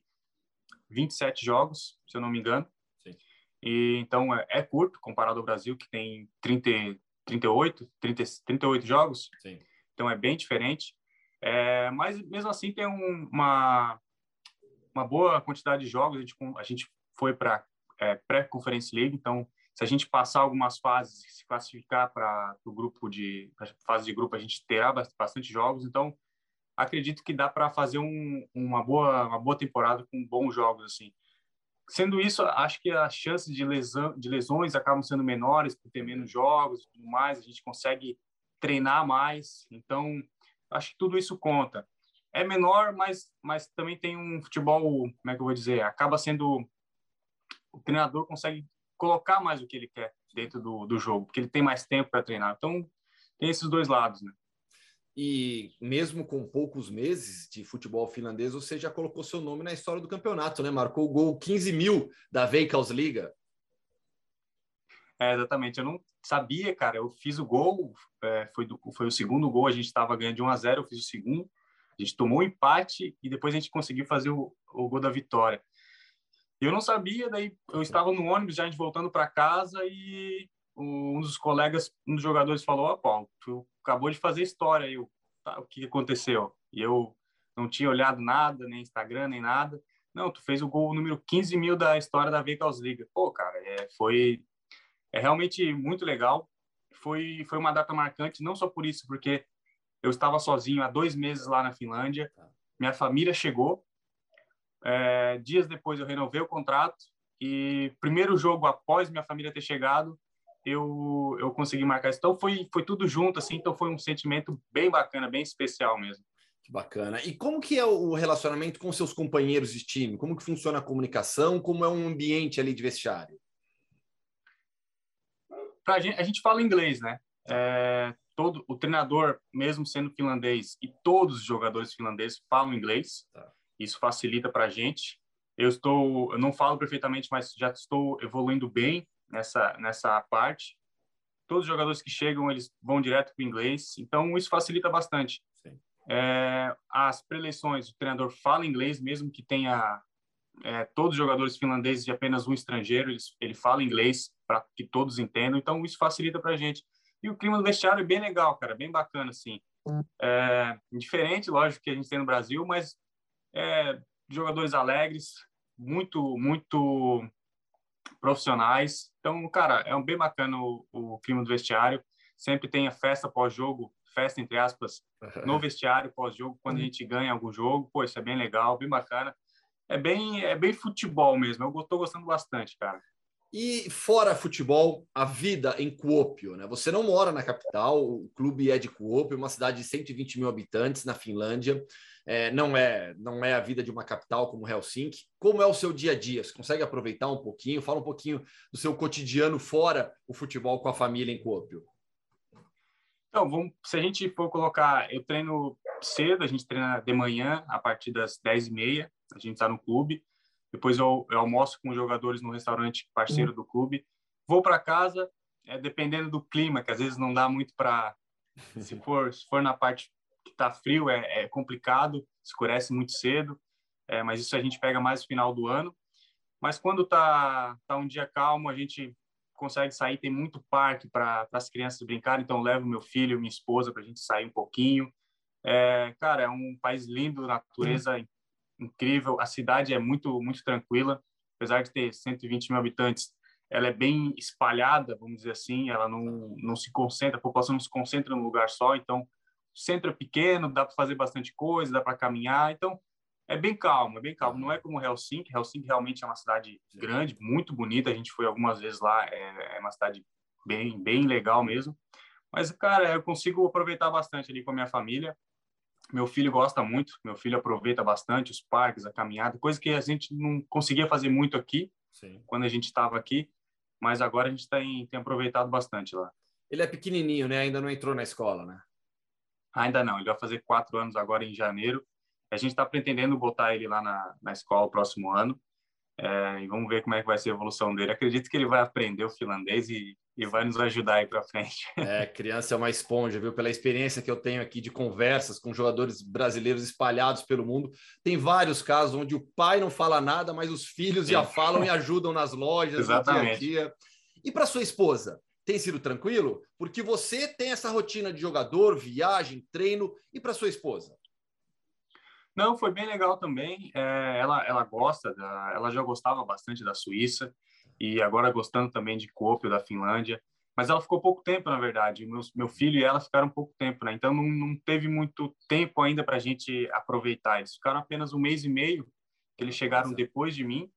27 jogos, se eu não me engano. Sim. E então é, é, curto comparado ao Brasil que tem 30, 38, 30, 38 jogos. Sim. Então é bem diferente. É, mas mesmo assim tem um, uma uma boa quantidade de jogos. A gente, a gente foi para é, pré-conference league, então se a gente passar algumas fases, se classificar para o grupo de fase de grupo, a gente terá bastante jogos. Então acredito que dá para fazer um, uma, boa, uma boa temporada com bons jogos. assim. Sendo isso, acho que as chances de, lesão, de lesões acabam sendo menores por ter menos jogos tudo mais, a gente consegue treinar mais. Então, acho que tudo isso conta. É menor, mas, mas também tem um futebol, como é que eu vou dizer? Acaba sendo. O treinador consegue colocar mais o que ele quer dentro do, do jogo, porque ele tem mais tempo para treinar. Então, tem esses dois lados, né? E mesmo com poucos meses de futebol finlandês, você já colocou seu nome na história do campeonato, né? Marcou o gol 15 mil da Veikkausliga. É, exatamente. Eu não sabia, cara. Eu fiz o gol, é, foi, do, foi o segundo gol. A gente estava ganhando de 1 a 0 eu fiz o segundo. A gente tomou um empate e depois a gente conseguiu fazer o, o gol da vitória. Eu não sabia, daí eu estava no ônibus já a gente voltando para casa e um dos colegas, um dos jogadores falou: Ó, oh, Paulo, tu acabou de fazer história. Eu, tá, o que aconteceu? E eu não tinha olhado nada, nem Instagram, nem nada. Não, tu fez o gol número 15 mil da história da Vegas Liga. Pô, cara, é, foi é realmente muito legal. Foi, foi uma data marcante, não só por isso, porque eu estava sozinho há dois meses lá na Finlândia. Minha família chegou. É, dias depois eu renovei o contrato e primeiro jogo após minha família ter chegado, eu, eu consegui marcar. Então foi, foi tudo junto, assim, então foi um sentimento bem bacana, bem especial mesmo. Que bacana. E como que é o relacionamento com seus companheiros de time? Como que funciona a comunicação? Como é um ambiente ali de vestiário? Pra gente, a gente fala inglês, né? É, todo o treinador, mesmo sendo finlandês, e todos os jogadores finlandeses falam inglês. Tá. Isso facilita para a gente. Eu estou, eu não falo perfeitamente, mas já estou evoluindo bem nessa, nessa parte. Todos os jogadores que chegam, eles vão direto para o inglês, então isso facilita bastante. É, as preleções, o treinador fala inglês, mesmo que tenha é, todos os jogadores finlandeses e apenas um estrangeiro, ele, ele fala inglês para que todos entendam, então isso facilita para a gente. E o clima do vestiário é bem legal, cara, bem bacana, assim. É, diferente, lógico, que a gente tem no Brasil, mas é, jogadores alegres, muito, muito profissionais. Então, cara, é um bem bacana o, o clima do vestiário. Sempre tem a festa pós-jogo, festa entre aspas, no vestiário pós-jogo, quando a gente ganha algum jogo. Pô, isso é bem legal, bem bacana. É bem, é bem futebol mesmo. Eu estou gostando bastante, cara. E fora futebol, a vida em Kuopio, né? Você não mora na capital, o clube é de Kuopio, uma cidade de 120 mil habitantes na Finlândia. É, não é não é a vida de uma capital como Helsinki. Como é o seu dia a dia? Você consegue aproveitar um pouquinho? Fala um pouquinho do seu cotidiano fora o futebol com a família em Kuopio. Então, vamos, se a gente for colocar, eu treino cedo, a gente treina de manhã, a partir das 10h30, a gente está no clube. Depois eu, eu, almoço com os jogadores no restaurante parceiro uhum. do clube. Vou para casa, é, dependendo do clima, que às vezes não dá muito para. Se for, se for na parte que está frio, é, é, complicado, escurece muito cedo, é, mas isso a gente pega mais no final do ano. Mas quando tá, tá um dia calmo, a gente consegue sair, tem muito parque para as crianças brincarem, então levo meu filho, minha esposa para a gente sair um pouquinho. É, cara, é um país lindo, natureza uhum incrível. A cidade é muito, muito tranquila, apesar de ter 120 mil habitantes. Ela é bem espalhada, vamos dizer assim. Ela não, não se concentra, a população não se concentra num lugar só. Então, o centro é pequeno, dá para fazer bastante coisa, dá para caminhar. Então, é bem calmo, é bem calmo. Não é como Helsinki. Helsinki realmente é uma cidade grande, muito bonita. A gente foi algumas vezes lá. É, é uma cidade bem, bem legal mesmo. Mas, cara, eu consigo aproveitar bastante ali com a minha família. Meu filho gosta muito, meu filho aproveita bastante os parques, a caminhada, coisa que a gente não conseguia fazer muito aqui, Sim. quando a gente estava aqui, mas agora a gente tem, tem aproveitado bastante lá. Ele é pequenininho, né? Ainda não entrou na escola, né? Ainda não, ele vai fazer quatro anos agora em janeiro. A gente está pretendendo botar ele lá na, na escola o próximo ano. É, e vamos ver como é que vai ser a evolução dele. Acredito que ele vai aprender o finlandês e, e vai nos ajudar aí para frente. É, criança é uma esponja, viu? Pela experiência que eu tenho aqui de conversas com jogadores brasileiros espalhados pelo mundo, tem vários casos onde o pai não fala nada, mas os filhos Sim. já falam e ajudam nas lojas, Exatamente. no dia a dia. E para sua esposa, tem sido tranquilo? Porque você tem essa rotina de jogador, viagem, treino, e para sua esposa? Não, foi bem legal também. É, ela, ela gosta, da, ela já gostava bastante da Suíça e agora gostando também de Kuopio, da Finlândia. Mas ela ficou pouco tempo, na verdade. Meu, meu filho e ela ficaram pouco tempo, né? Então não, não teve muito tempo ainda para a gente aproveitar. Eles ficaram apenas um mês e meio, que eles chegaram depois de mim.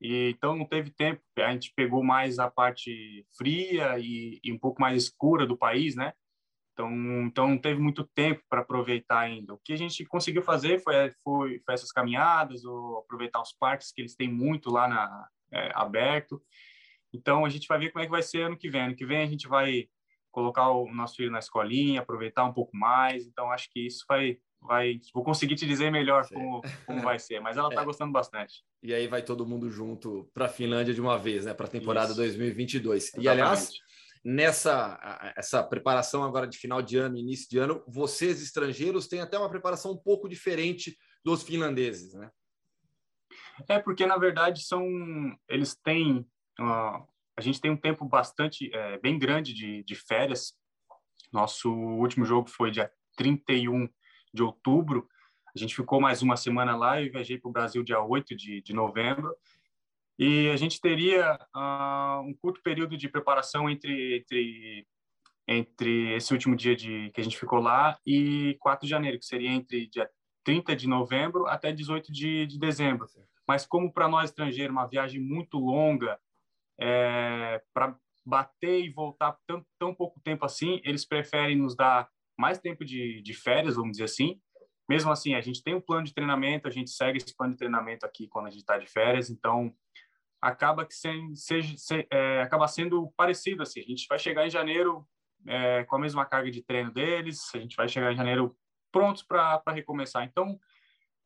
E, então não teve tempo. A gente pegou mais a parte fria e, e um pouco mais escura do país, né? Então, então não teve muito tempo para aproveitar ainda. O que a gente conseguiu fazer foi, foi, foi essas caminhadas, ou aproveitar os parques que eles têm muito lá na, é, aberto. Então, a gente vai ver como é que vai ser ano que vem. Ano que vem a gente vai colocar o nosso filho na escolinha, aproveitar um pouco mais. Então, acho que isso vai, vai vou conseguir te dizer melhor como, como vai ser, mas ela está é. gostando bastante. E aí vai todo mundo junto para a Finlândia de uma vez, né, para a temporada isso. 2022. Exatamente. E aliás, nessa essa preparação agora de final de ano, início de ano, vocês estrangeiros têm até uma preparação um pouco diferente dos finlandeses, né? É porque na verdade são eles têm uh, a gente tem um tempo bastante é, bem grande de, de férias. Nosso último jogo foi dia 31 de outubro. A gente ficou mais uma semana lá e viajei para o Brasil dia 8 de, de novembro. E a gente teria uh, um curto período de preparação entre, entre, entre esse último dia de, que a gente ficou lá e 4 de janeiro, que seria entre dia 30 de novembro até 18 de, de dezembro. Mas como para nós estrangeiros, uma viagem muito longa, é, para bater e voltar tão, tão pouco tempo assim, eles preferem nos dar mais tempo de, de férias, vamos dizer assim. Mesmo assim, a gente tem um plano de treinamento, a gente segue esse plano de treinamento aqui quando a gente está de férias, então acaba que sem, seja, se, é, acaba sendo parecido assim. A gente vai chegar em janeiro é, com a mesma carga de treino deles, a gente vai chegar em janeiro prontos para recomeçar. Então,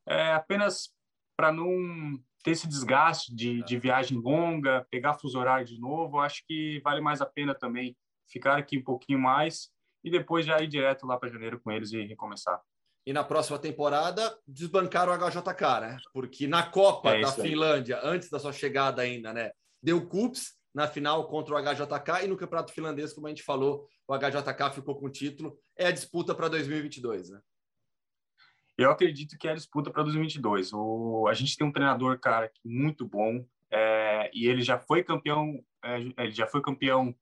é apenas para não ter esse desgaste de, de viagem longa, pegar fuso horário de novo, acho que vale mais a pena também ficar aqui um pouquinho mais e depois já ir direto lá para janeiro com eles e recomeçar e na próxima temporada desbancaram o HJK, né? Porque na Copa é da Finlândia, antes da sua chegada ainda, né? Deu cups na final contra o HJK e no Campeonato Finlandês, como a gente falou, o HJK ficou com o título. É a disputa para 2022, né? Eu acredito que é a disputa para 2022. O, a gente tem um treinador, cara, muito bom. É, é, e ele já foi campeão, é, ele já foi campeão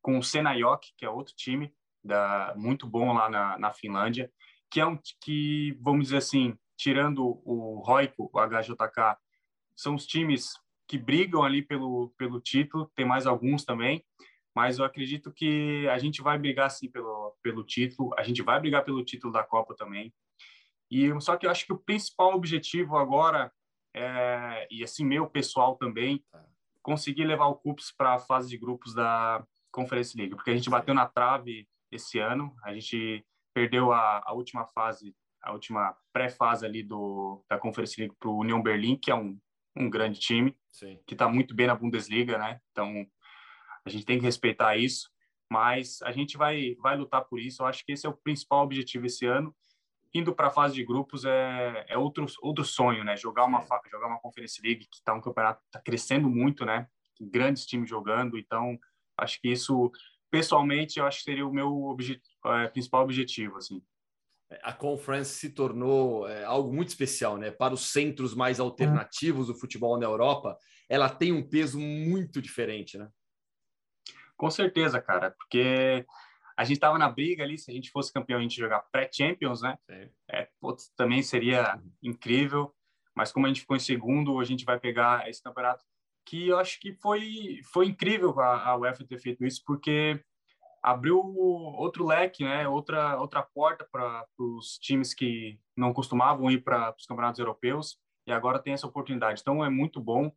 com o Senayok, que é outro time da, muito bom lá na, na Finlândia, que é um que, vamos dizer assim, tirando o Roico, o HJK, são os times que brigam ali pelo, pelo título, tem mais alguns também, mas eu acredito que a gente vai brigar sim pelo, pelo título, a gente vai brigar pelo título da Copa também. E só que eu acho que o principal objetivo agora é, e assim meu pessoal também, conseguir levar o Cups para a fase de grupos da Conference League, porque a gente bateu na trave esse ano, a gente perdeu a, a última fase, a última pré-fase ali do da Conference League para o União Berlim, que é um, um grande time, Sim. que está muito bem na Bundesliga, né? Então a gente tem que respeitar isso, mas a gente vai vai lutar por isso. Eu acho que esse é o principal objetivo esse ano. Indo para a fase de grupos é, é outro outro sonho, né? Jogar uma jogar uma Conference League que está um campeonato tá crescendo muito, né? Grandes times jogando, então acho que isso pessoalmente eu acho que seria o meu obje é, principal objetivo, assim a Conference se tornou é, algo muito especial, né? Para os centros mais alternativos do futebol na Europa, ela tem um peso muito diferente, né? Com certeza, cara, porque a gente estava na briga ali, se a gente fosse campeão, a gente jogar pré-champions, né? É, putz, também seria incrível, mas como a gente ficou em segundo, a gente vai pegar esse campeonato que eu acho que foi foi incrível a, a UEFA ter feito isso, porque abriu outro leque, né? Outra outra porta para os times que não costumavam ir para os campeonatos europeus e agora tem essa oportunidade. Então é muito bom.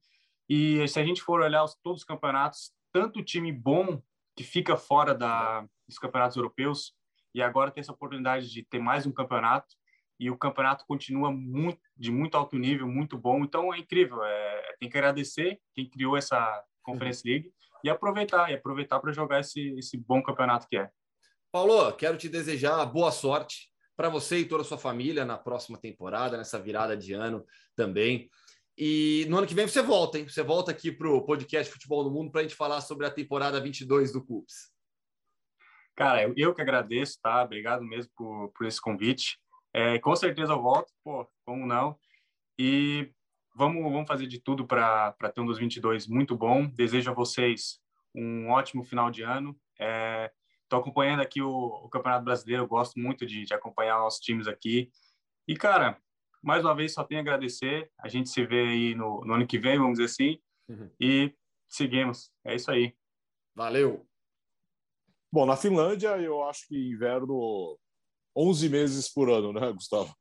E se a gente for olhar os, todos os campeonatos, tanto time bom que fica fora da, dos campeonatos europeus e agora tem essa oportunidade de ter mais um campeonato e o campeonato continua muito de muito alto nível, muito bom. Então é incrível. É, tem que agradecer quem criou essa Conference League e aproveitar, e aproveitar para jogar esse, esse bom campeonato que é. Paulo, quero te desejar boa sorte para você e toda a sua família na próxima temporada, nessa virada de ano também. E no ano que vem você volta, hein? Você volta aqui para o podcast Futebol no Mundo para a gente falar sobre a temporada 22 do CUPS. Cara, eu, eu que agradeço, tá? Obrigado mesmo por, por esse convite. É, com certeza eu volto, pô, como não? E vamos, vamos fazer de tudo para ter um 2022 muito bom. Desejo a vocês um ótimo final de ano. Estou é, acompanhando aqui o, o, Campeonato Brasileiro, eu gosto muito de, de acompanhar os times aqui. E, cara, mais uma vez, só tenho a agradecer. A gente se vê aí no, no ano que vem, vamos dizer assim. Uhum. E seguimos. É isso aí. Valeu. Bom, na Finlândia, eu acho que inverno 11 meses por ano, né, Gustavo?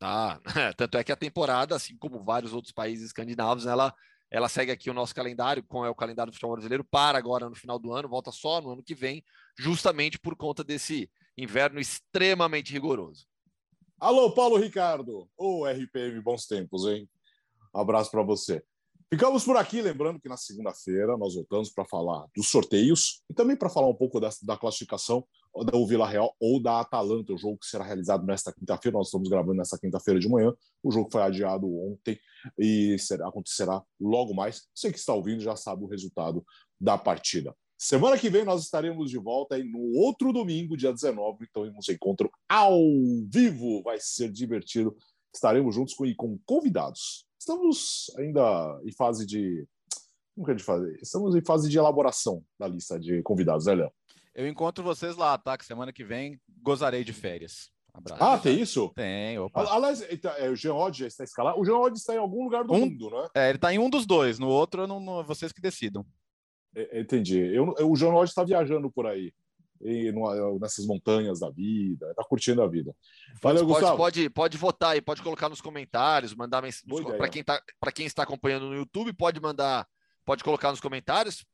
Tá, tanto é que a temporada, assim como vários outros países escandinavos, ela, ela segue aqui o nosso calendário, como é o calendário do futebol brasileiro, para agora no final do ano, volta só no ano que vem, justamente por conta desse inverno extremamente rigoroso. Alô, Paulo Ricardo, o RPM, bons tempos, hein? abraço para você. Ficamos por aqui, lembrando que na segunda-feira nós voltamos para falar dos sorteios e também para falar um pouco da, da classificação do Vila Real ou da Atalanta, o jogo que será realizado nesta quinta-feira. Nós estamos gravando nesta quinta-feira de manhã. O jogo foi adiado ontem e será, acontecerá logo mais. Você que está ouvindo já sabe o resultado da partida. Semana que vem nós estaremos de volta aí no outro domingo, dia 19. Então, nos encontro ao vivo. Vai ser divertido. Estaremos juntos com, com convidados. Estamos ainda em fase de. Como que a gente faz? Estamos em fase de elaboração da lista de convidados, né, Léo? Eu encontro vocês lá, tá? Que semana que vem gozarei de férias. Abraço. Ah, tem isso? Tem, opa. Aliás, é, o Jean Odd já está escalado. O Jean Odd está em algum lugar do um, mundo, né? É, ele está em um dos dois. No outro, não, não, vocês que decidam. É, entendi. Eu, o Jean Odd está viajando por aí. E, nessas montanhas da vida, está curtindo a vida. Valeu, pode, Gustavo. Pode, pode votar aí, pode colocar nos comentários, mandar mensagem. Para quem, tá, quem está acompanhando no YouTube, pode mandar, pode colocar nos comentários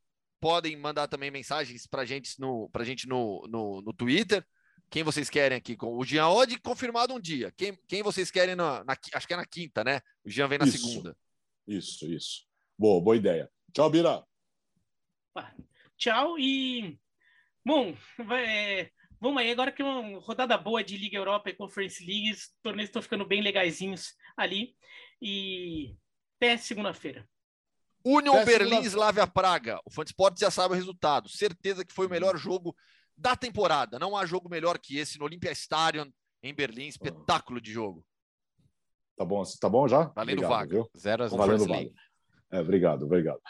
podem mandar também mensagens para gente no, pra gente no, no, no Twitter. Quem vocês querem aqui? Com o Jean Odd confirmado um dia. Quem, quem vocês querem na, na, Acho que é na quinta, né? O Jean vem na isso, segunda. Isso, isso. Boa, boa ideia. Tchau, Bira. Tchau e. Bom, é, vamos aí. Agora que é uma rodada boa de Liga Europa e Conference League, os torneios estão ficando bem legaisinhos ali. E até segunda-feira. Union Berlim, Slavia Praga. O Fansport já sabe o resultado. Certeza que foi o melhor jogo da temporada. Não há jogo melhor que esse no Olympia Stadion em Berlim. Espetáculo de jogo. Tá bom, tá bom já? Valendo Obrigado, vaga. Viu? Zero a zero. Valendo vaga. É, obrigado, obrigado.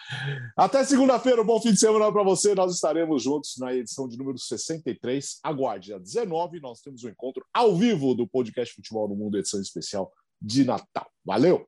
Até segunda-feira, um bom fim de semana para você. Nós estaremos juntos na edição de número 63. Aguarde, dia 19, nós temos um encontro ao vivo do podcast Futebol no Mundo, edição especial de Natal. Valeu!